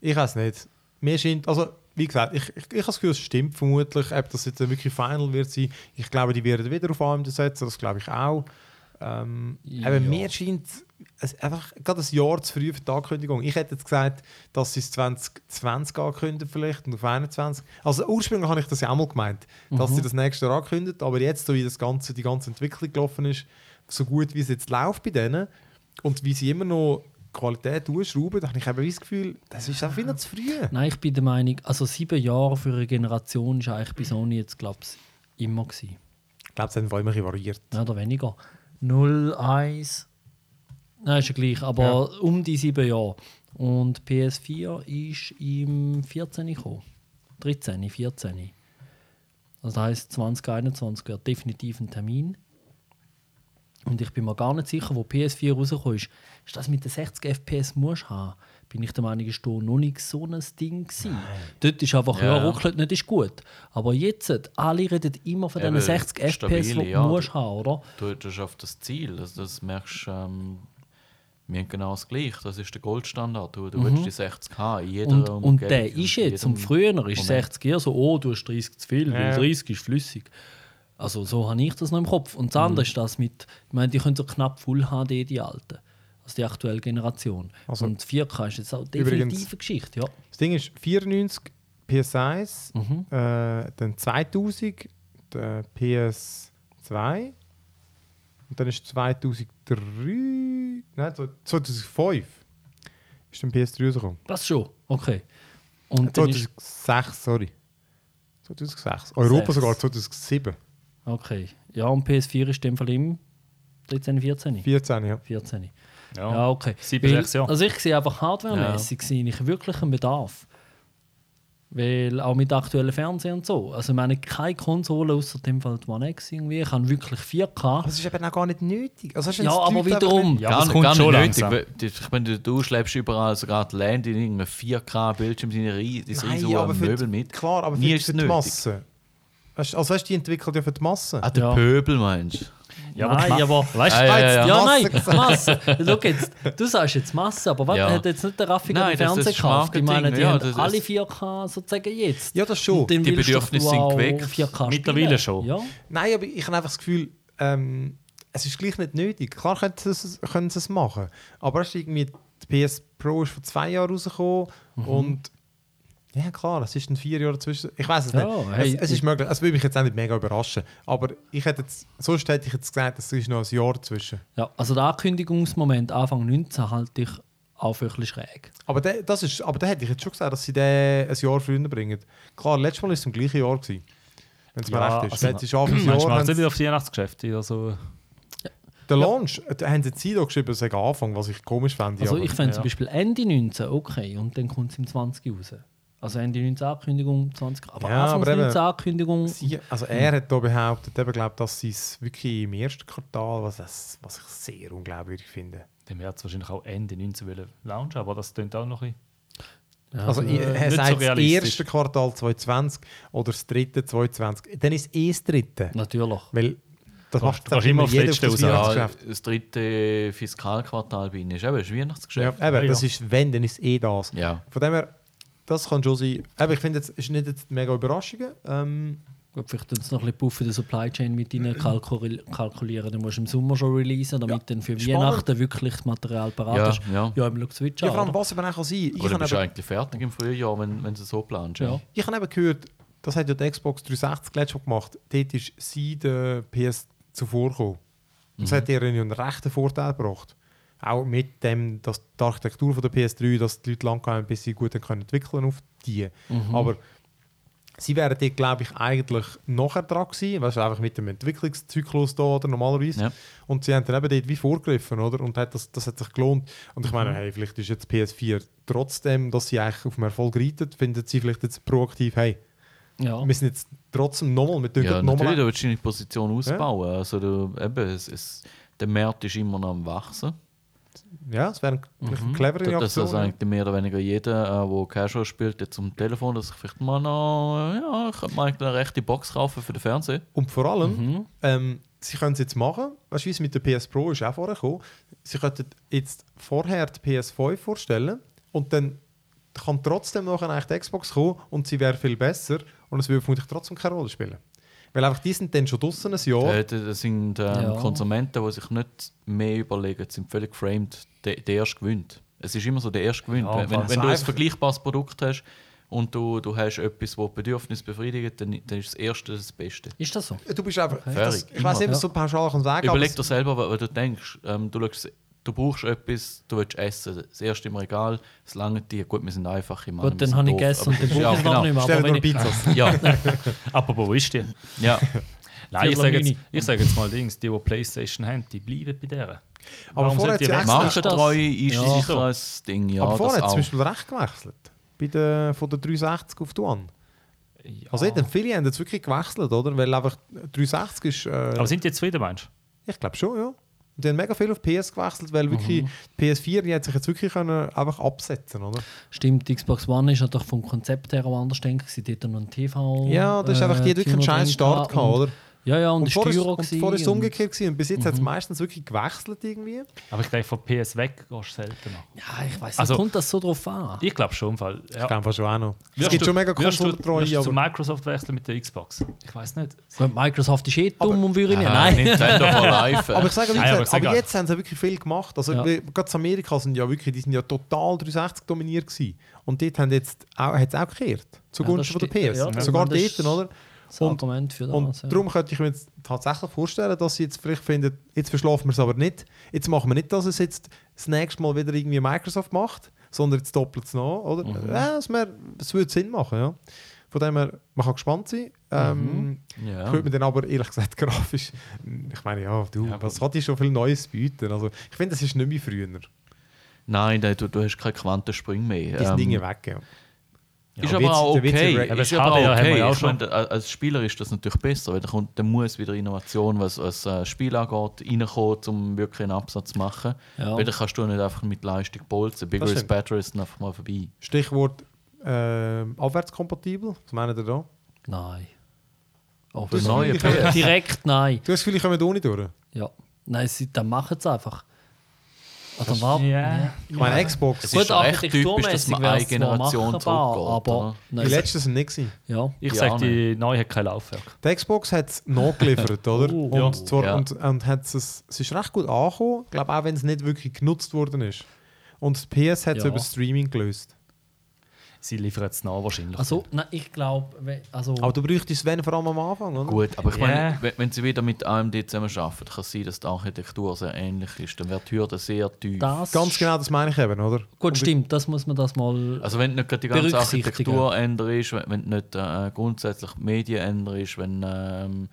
Ich weiß nicht. Mir scheint, also wie gesagt, ich, ich, ich habe das Gefühl, es stimmt vermutlich. Ob das jetzt wirklich Final wird sein, ich glaube, die werden wieder auf AMD setzen, das glaube ich auch. Ähm, Ja. Aber mir scheint es einfach gerade ein Jahr zu früh für die Ankündigung. Ich hätte jetzt gesagt, dass sie es 2020 ankündigen vielleicht und auf 21. Also ursprünglich habe ich das ja auch mal gemeint, dass sie das nächste Jahr ankündigt, aber jetzt, so wie das ganze, die ganze Entwicklung gelaufen ist, so gut wie es jetzt läuft bei denen und wie sie immer noch Qualität durchschrauben, da habe ich eben das Gefühl, das ist einfach wieder zu früh. Nein, ich bin der Meinung, also sieben Jahre für eine Generation ist eigentlich bei Sony jetzt, glaube ich, immer gewesen. Ich glaube, es hat immer variiert. Mehr oder weniger. 0, 1. Nein, ist ja gleich, aber um die sieben Jahre. Und PS4 ist im 14 gekommen. 13, 14. Also das heisst, 2021 wäre definitiv ein Termin. Und ich bin mir gar nicht sicher, wo PS4 rausgekommen ist. Ist das mit den 60 FPS musst haben? Bin ich der Meinung, ist da noch nicht so ein Ding gewesen. Dort ist einfach, ja, Ja. ruckelt nicht, ist gut. Aber jetzt, alle reden immer von diesen 60 FPS, stabile, die ja. du musst haben, oder? Du du schaffst das Ziel. Also das merkst du, ähm, wir haben genau das Gleiche. Das ist der Goldstandard. Du, du willst die 60 haben in jeder Mhm. Und, und der ist jetzt, und früher ist Moment. 60 eher so, oh, du hast 30 zu viel, weil Ja. 30 ist flüssig. Also so habe ich das noch im Kopf. Und Mhm. das andere ist das mit, ich meine, die können so knapp Full HD, die alten. Also die aktuelle Generation. Also- und 4K ist jetzt auch definitiv Übrigens- eine Geschichte, ja. Das Ding ist 94 PS1, Mhm. äh, dann 2000 der PS2 und dann ist 2003, nein, so- 2005 ist dann PS3 rausgekommen. Das schon, okay. Und dann ist, 2006, sorry. 2006. Europa Sechs. sogar 2007. okay. Ja, und PS4 ist in dem Fall im 13, 14? 14, ja. 14. Ja. Ja, okay. Sieben, Weil- sechs Jahre. Also ich sehe einfach hardwaremäßig sehe ich wirklich einen Bedarf. Weil auch mit aktuellen Fernsehen und so. Also ich meine, keine Konsole außer dem Fall die One X irgendwie. Ich habe wirklich 4K. Aber es ist eben auch gar nicht nötig. Also, hast Ja, aber wiederum. nicht- Ja, gar aber es nicht, kommt gar schon nicht nötig. Ich meine, du schleppst überall sogar die Land in irgendeinem 4K-Bildschirm, deine riesige für Möbel mit. Klar, aber für, Nie für ist es die nötig. Masse. Also weißt, du, die entwickelt ja für die Masse. Ah, der Ja. Pöbel meinst du? Ja, Nein, aber, aber- weißt Ah, du, ja, ja, ja. Ja, Masse nein. Masse. Schau jetzt, du sagst jetzt Masse, aber was Ja. hat jetzt nicht der Raffi Nein, das Fernseher gekauft? Ich meine, die haben alle 4K sozusagen jetzt. Ja, das schon. Die Bedürfnisse sind geweckt. 4K Mittlerweile schon. Ja. Nein, aber ich habe einfach das Gefühl, ähm, es ist gleich nicht nötig. Klar können sie es, können sie es machen. Aber es ist irgendwie, die PS Pro ist vor zwei Jahren rausgekommen Mhm. und ja klar, es ist ein vier Jahre dazwischen. Ich weiß es Ja, nicht. hey, es, es ist möglich. Es würde mich jetzt auch nicht mega überraschen. Aber ich hätte jetzt, sonst hätte ich jetzt gesagt, es ist noch ein Jahr dazwischen. Ja, also der Ankündigungsmoment Anfang 19 halte ich auch für ein bisschen schräg. Aber der, das ist, aber da hätte ich jetzt schon gesagt, dass sie den ein Jahr früher bringen. Klar, letztes Mal war es im gleichen Jahr. Gewesen, wenn es mir Ja, recht ist. also- Also, ist Anfang des manchmal haben wieder auf Weihnachtsgeschäfte. Also, Der Launch, da haben sie jetzt da geschrieben, es sei Anfang, was ich komisch fände. Also aber- ich fände ja. zum Beispiel Ende 19 okay und dann kommt es im 20 raus. Also Ende 19 Ankündigung, 20 aber Ja, Anfang aber eben- 19 Ankündigung. Sie, also er hat da behauptet, eben, glaub, dass sie es wirklich im ersten Quartal, was, das, was ich sehr unglaubwürdig finde. dann wird es wahrscheinlich auch Ende 19 wollen launchen, aber das klingt auch noch ein bisschen. Also äh, er so sagt das erste Quartal 2020 oder das dritte 2020. Dann ist es eh das dritte. Natürlich. Weil das Du macht kannst immer Letzte auf das. Ja, Weihnachtsgeschäft. das dritte Fiskalquartal ihnen ist eben ein Ja, Weihnachtsgeschäft. eben, Ja, das ja. ist wenn, dann ist es eh das. Ja. Von dem her, das kann schon sein. Eben, ich finde, es ist nicht jetzt mega Überraschungen. Ähm, Gut, vielleicht tun sie noch ein bisschen Puff in der Supply Chain mit rein kalkul kalkulieren. Dann musst du im Sommer schon releasen, damit dann für Spannend. Weihnachten wirklich das Material parat Ja, ist. ja. ja im Switch ja, vor allem, oder? was eben auch kann sein. Ich Oder habe bist du eben, eigentlich fertig im Frühjahr, wenn, wenn du so planst? Ja. ich habe eben gehört, das hat ja die Xbox 360 letztes Mal gemacht. Dort ist sie der PS zuvor gekommen. Das hat ihr einen rechten Vorteil gebracht. Auch mit dem, dass die Architektur von der PS3, dass die Leute lang haben, bis sie gut können entwickeln auf die. Aber sie wären dort, glaube ich, eigentlich nachher dran gewesen, weißt einfach mit dem Entwicklungszyklus da, oder normalerweise. Ja. Und sie haben dann eben dort wie vorgegriffen, oder? Und hat das, das hat sich gelohnt. Und ich meine, hey, vielleicht ist jetzt PS4 trotzdem, dass sie eigentlich auf dem Erfolg reitet, findet sie vielleicht jetzt proaktiv, hey, Ja. wir sind jetzt trotzdem nochmal, wir tun Ja, gerade natürlich, nochmal. du willst deine Position ausbauen. Also du, eben, es, es, der Markt ist immer noch am Wachsen. Ja, es wäre eine clevere Das Aktion. ist eigentlich mehr oder weniger jeder, der Casual spielt, jetzt am Telefon, dass ich vielleicht mal noch, ja, ich könnte mal eine rechte Box kaufen für den Fernseher. Und vor allem, Mhm. ähm, sie können es jetzt machen, weißt du, wie es mit der PS Pro ist auch vorher gekommen. Sie könnten jetzt vorher die PS5 vorstellen und dann kann trotzdem noch die Xbox kommen und sie wäre viel besser und es würde vermutlich trotzdem keine Rolle spielen. Weil einfach die sind dann schon draussen ein Jahr. Äh, Das sind ähm, Ja. Konsumenten, die sich nicht mehr überlegen, sind völlig framed. Der, der erste gewinnt. Es ist immer so, der erste gewinnt. Ja, wenn wenn, wenn du ein vergleichbares Produkt hast und du, du hast etwas, das Bedürfnis befriedigt, dann, dann ist das Erste das Beste. Ist das so? Du bist einfach, Fertig. das, ich weiß nicht, was so pauschal kann sagen Überleg dir selber, was, was du denkst. Ähm, du, schaust, du brauchst etwas, du willst essen. Das erste im Regal, es langt dir. Gut, wir sind einfach im Gut, dann habe ich gegessen und dann brauche ich es noch nicht mehr. stell Aber dir wenn nur ich, Pizzas. Ja, Apropos, wo ist die? ja. Nein, ich sage jetzt, ich sage jetzt mal Dings, die, die Playstation haben, die bleiben bei der. Aber Warum vorher hat sie? Markentreue ist Ja. sicher ein Ding. Ja, aber vorher hat sie zum Beispiel recht gewechselt. Bei der, von der 360 auf die One. Ja. Also eben, viele haben jetzt wirklich gewechselt, oder? Weil einfach 360 ist... Äh, Aber sind die zufrieden, meinst du? ich glaube schon, ja. Und die haben mega viel auf PS gewechselt, weil wirklich die PS4 die hat sich jetzt wirklich können einfach absetzen oder? Stimmt, die Xbox One ist natürlich vom Konzept her auch anders denken. Sie dort noch ein TV. Ja, das ist einfach, die hat wirklich einen scheiß Start gehabt oder? Ja, ja, und, Und der vorher, ist es und- Mhm. umgekehrt gewesen. und bis jetzt hat es meistens wirklich gewechselt irgendwie. Aber ich denke, von PS weg gehst du seltener. Ja, ich weiß nicht, Also- kommt das so drauf an? Ich glaube schon. im Fall. Ja. Ich glaube schon auch noch. Es gibt du- schon mega wirst du- konsolentreu, wirst du zu aber Microsoft wechseln mit der Xbox? Ich weiß nicht. Microsoft ist eh dumm und würde nicht. Nein. Nintendo for Life. Aber ich sage, wie Nein, aber gesagt, ich sage aber jetzt haben sie wirklich viel gemacht. Also Ja. gerade in Amerika sind ja wirklich, die sind ja total 360 dominiert gewesen. Und dort haben jetzt auch, hat es auch gekehrt. Zugunsten das von der. PS. Ja, Sogar dort, oder? Das Und- Argument für das. Und ja. darum könnte ich mir jetzt tatsächlich vorstellen, dass sie jetzt vielleicht finden, jetzt verschlafen wir es aber nicht. Jetzt machen wir nicht, dass es jetzt das nächste Mal wieder irgendwie Microsoft macht, sondern jetzt doppelt es noch, oder? Mhm. Ja, es, wär, es würde Sinn machen, ja. Von dem her, man kann gespannt sein. Ähm, ja. Könnte man dann aber ehrlich gesagt grafisch, ich meine, ja, du, Ja, was hat die schon viel Neues bieten? Also, ich finde, das ist nicht mehr früher. Die Nein, du, du hast keine Quantensprünge mehr. sind Ähm, Dinge weg, ja. Ist aber auch okay. ist- Aber Ist das aber auch okay. ja auch schon. meine, als Spieler ist das natürlich besser, weil da, kommt, da muss wieder Innovation, was was äh, Spiel angeht, reinkommen, um wirklich einen Absatz zu machen. Ja. Weil da kannst du nicht einfach mit Leistung bolzen. Bigger Das is better ist dann einfach mal vorbei. Stichwort ähm, abwärtskompatibel. Was meinen ihr da? Nein. Oh, Das neue. Direkt nein. Du hast das Gefühl, ich komme ohne durch. Ja. Nein, sie, dann machen sie einfach. Oder war, Ja. Ich meine, Xbox. Es ist recht architekturmäßig typisch, dass man eine Generation zurückgeht, aber Die letzten sind nicht gewesen. ja. Ich Ja, sage, die neue hat kein Laufwerk. Die Xbox hat es nachgeliefert, oder? Oh. und, Ja. zwar, Ja. und, und hat's es, es ist recht gut angekommen, ich glaube auch wenn es nicht wirklich genutzt worden ist. Und die PS hat es Ja. über Streaming gelöst. Sie liefern es nach wahrscheinlich. Also, nein, ich glaube, also, Aber du bräuchtest Sven vor allem am Anfang, oder? Gut, aber ich Ja. meine, wenn, wenn sie wieder mit AMD zusammenarbeiten, kann es sein, dass die Architektur sehr ähnlich ist. Dann wird die Hürde sehr tief. das Ganz genau, das meine ich eben, oder? Gut, stimmt, das muss man das mal. Also wenn nicht gerade die ganze. Architektur änderst, wenn, wenn nicht äh, grundsätzlich die Medien änderst, wenn ähm,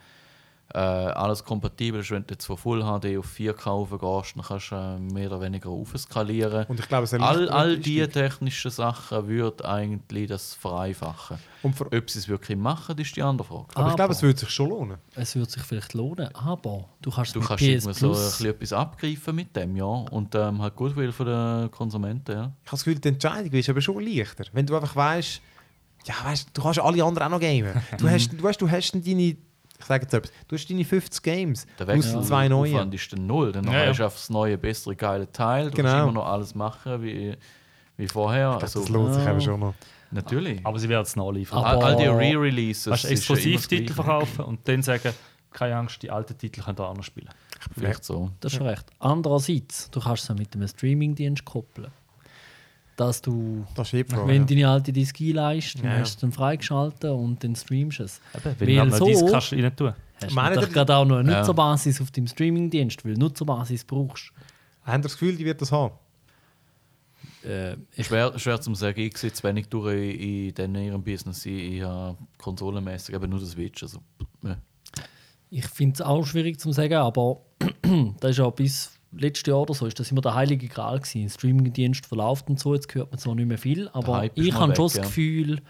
äh, alles kompatibel ist, wenn du jetzt von Full HD auf 4K raufgehst, dann kannst du äh, mehr oder weniger aufskalieren. Und ich glaube, es All, all diese technischen Sachen würden eigentlich das vereinfachen. Und vor, Ob sie es wirklich machen, ist die andere Frage. aber ich glaube, Aber- es würde sich schon lohnen. Es würde sich vielleicht lohnen, aber du kannst Du mit kannst PS irgendwie so ein etwas abgreifen mit dem, ja. Und ähm, halt Goodwill von den Konsumenten, ja. Ich habe das Gefühl, die Entscheidung ist aber schon leichter. Wenn du einfach weißt, ja, weißt, du kannst alle anderen auch noch gamen. Du hast, du weißt, du hast deine, ich sage jetzt etwas, du hast deine 50 Games, Der plus Wechsel zwei neue. Aufwand ist dann null. Dann Ja, hast du ja. einfach das neue, bessere, geile Teil. Du Genau. kannst immer noch alles machen wie, wie vorher. Ich glaube, Also, das lohnt sich eben schon noch. natürlich. Aber sie werden es nachliefern. Aber- all, die Re-Releases. Weißt du, ja Exklusivtitel verkaufen und dann sagen, keine Angst, die alten Titel können da auch noch spielen. Vielleicht so. Das ist schon recht. Andererseits, du kannst es auch mit einem Streamingdienst koppeln. Dass du, Das eh Frage. wenn ja. deine alte Disk einleist, dann Ja, hast du es dann freigeschaltet und dann streamst du es. Eben, Weil wenn du noch so- dies kannst du rein tun. Hast du gerade auch noch eine Ja. Nutzerbasis auf deinem Streamingdienst, weil Nutzerbasis brauchst Haben ihr das Gefühl, die wird das haben? äh, Schwer, schwer zu sagen, ich sehe zu wenig durch in, in ihrem Business. Ich, ich habe konsolenmäßig eben nur das Switch. Also, ich finde es auch schwierig zu sagen, aber das ist ja bis letztes Jahr oder so, ist das immer der heilige Gral gewesen. Ein Streamingdienst verläuft und so, jetzt hört man zwar nicht mehr viel, aber ich habe schon das ja. Gefühl,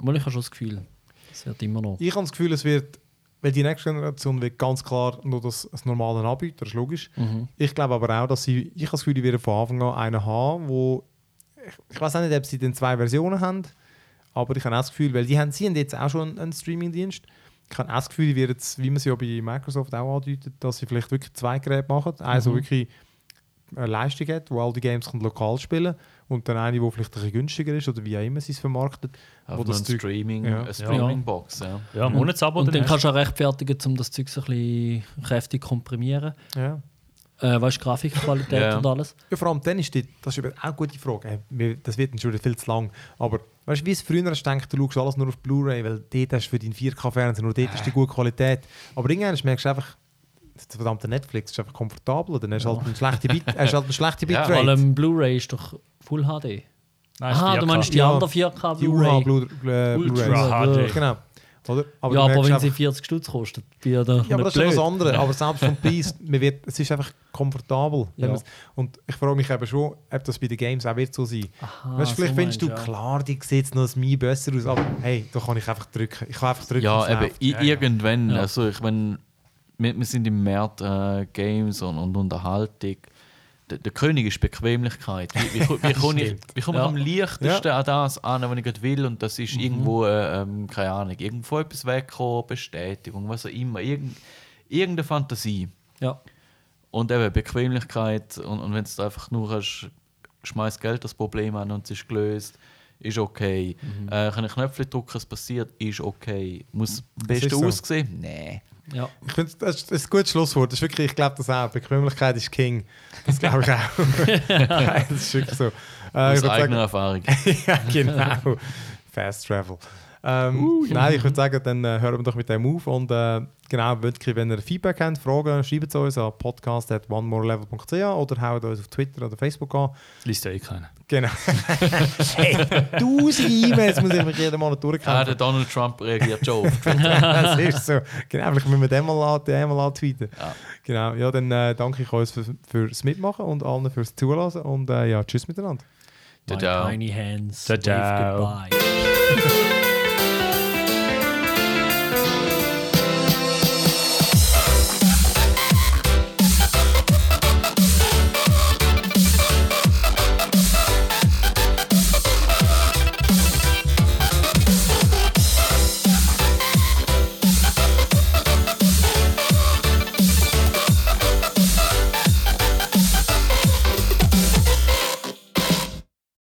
mal, ich habe schon das Gefühl, es wird immer noch. Ich habe das Gefühl, es wird, weil die nächste Generation wird ganz klar nur das, das normale anbieten, das ist logisch. Mhm. Ich glaube aber auch, dass sie, ich habe das Gefühl, die werden von Anfang an einen haben, wo, ich, ich weiß auch nicht, ob sie dann zwei Versionen haben, aber ich habe auch das Gefühl, weil die haben, sie haben jetzt auch schon einen Streamingdienst, ich habe das Gefühl, die werden jetzt, wie man es ja bei Microsoft auch andeutet, dass sie vielleicht wirklich zwei Geräte machen, also Mhm. wirklich eine Leistung hat, wo all die Games lokal spielen und dann eine, die vielleicht ein bisschen günstiger ist oder wie auch immer sie es vermarktet. Einfach wo das ein Zeug- Streaming, Ja. eine Streaming-Box. Ja. Ja, Monatsabo. Und dann dann kannst du auch rechtfertigen, um das Zeug so ein bisschen kräftig komprimieren. Ja. Äh, weißt du, Grafikqualität Ja. und alles. Ja, vor allem dann ist die, das ist auch eine gute Frage. Äh, Das wird schon viel zu lang. Aber weißt du, wie es früher hast, du gedacht, du schaust alles nur auf Blu-ray, weil dort hast du für deinen 4K-Fernseher nur dort ist die gute Qualität. Aber irgendwann merkst du einfach, das verdammte Netflix ist einfach komfortabel. Dann hast du halt eine schlechte, Bit, hast halt eine schlechte Ja, Bitrate. Weil ähm, Blu-ray ist doch Full HD. Nein, Aha, 4K. du meinst die Ja, andere 4K die UH Blu-ray. Blu äh, Ultra Blu-rays. HD. Genau. Oder? Aber ja, aber wenn sie einfach- 40 Stutz kostet, er Ja, aber das ist nicht ja was blöd. anderes. Aber selbst vom Preis, man wird, es ist einfach komfortabel. Ja. Und ich frage mich eben schon, ob das bei den Games auch wird so sein. Aha, weißt, du, vielleicht so findest du, ja. klar, die sieht jetzt noch ein Mii besser aus, aber hey, da kann ich einfach drücken. Ich kann einfach drücken. Ja, eben, Ja, ja. irgendwann, Ja. also ich meine, wir, wir sind im März äh, Games und, und Unterhaltung. Der, der König ist Bequemlichkeit. Wie, wie, wie, wie komme ich, wie komme Ja. am leichtesten an das an, was ich gerade will? Und das Mhm. ist irgendwo, äh, ähm, keine Ahnung, irgendwo etwas wegkommen, Bestätigung, was auch immer. Irgend, irgendeine Fantasie. Ja. Und eben Bequemlichkeit. Und, und wenn du einfach nur hast, schmeiß Geld das Problem an und es ist gelöst, ist okay. Mhm. Äh, kann ich Knöpfe drücken, es passiert, ist okay. Muss das Beste ist so. aussehen? Nein. Ja. Ich finde, das ist ein gutes Schlusswort. Das ist wirklich, ich glaube das auch. Bequemlichkeit ist King. Das glaube ich auch. Nein, das ist wirklich so. Äh, Aus eigener sagen, Erfahrung. ja, genau. Fast Travel. Ähm, Nein, ich würde sagen, dann äh, hören wir doch mit dem auf. Und äh, genau, wirklich, wenn ihr Feedback habt, Fragen, schreibt es uns an podcast.onemorelevel.ch oder haut uns auf Twitter oder Facebook an. Das liest ja eh keiner. Genau. hey, tausend E-Mails muss ich mich jeden Monat Ah, der durchkämpfen. Donald Trump reagiert schon auf. das ist so. Genau, vielleicht müssen wir den mal, an- den mal antweeten. Ja. Genau, ja, dann äh, danke ich euch für, fürs Mitmachen und allen fürs Zulassen. Und äh, ja, tschüss miteinander. My ciao. tiny hands. Ciao, goodbye.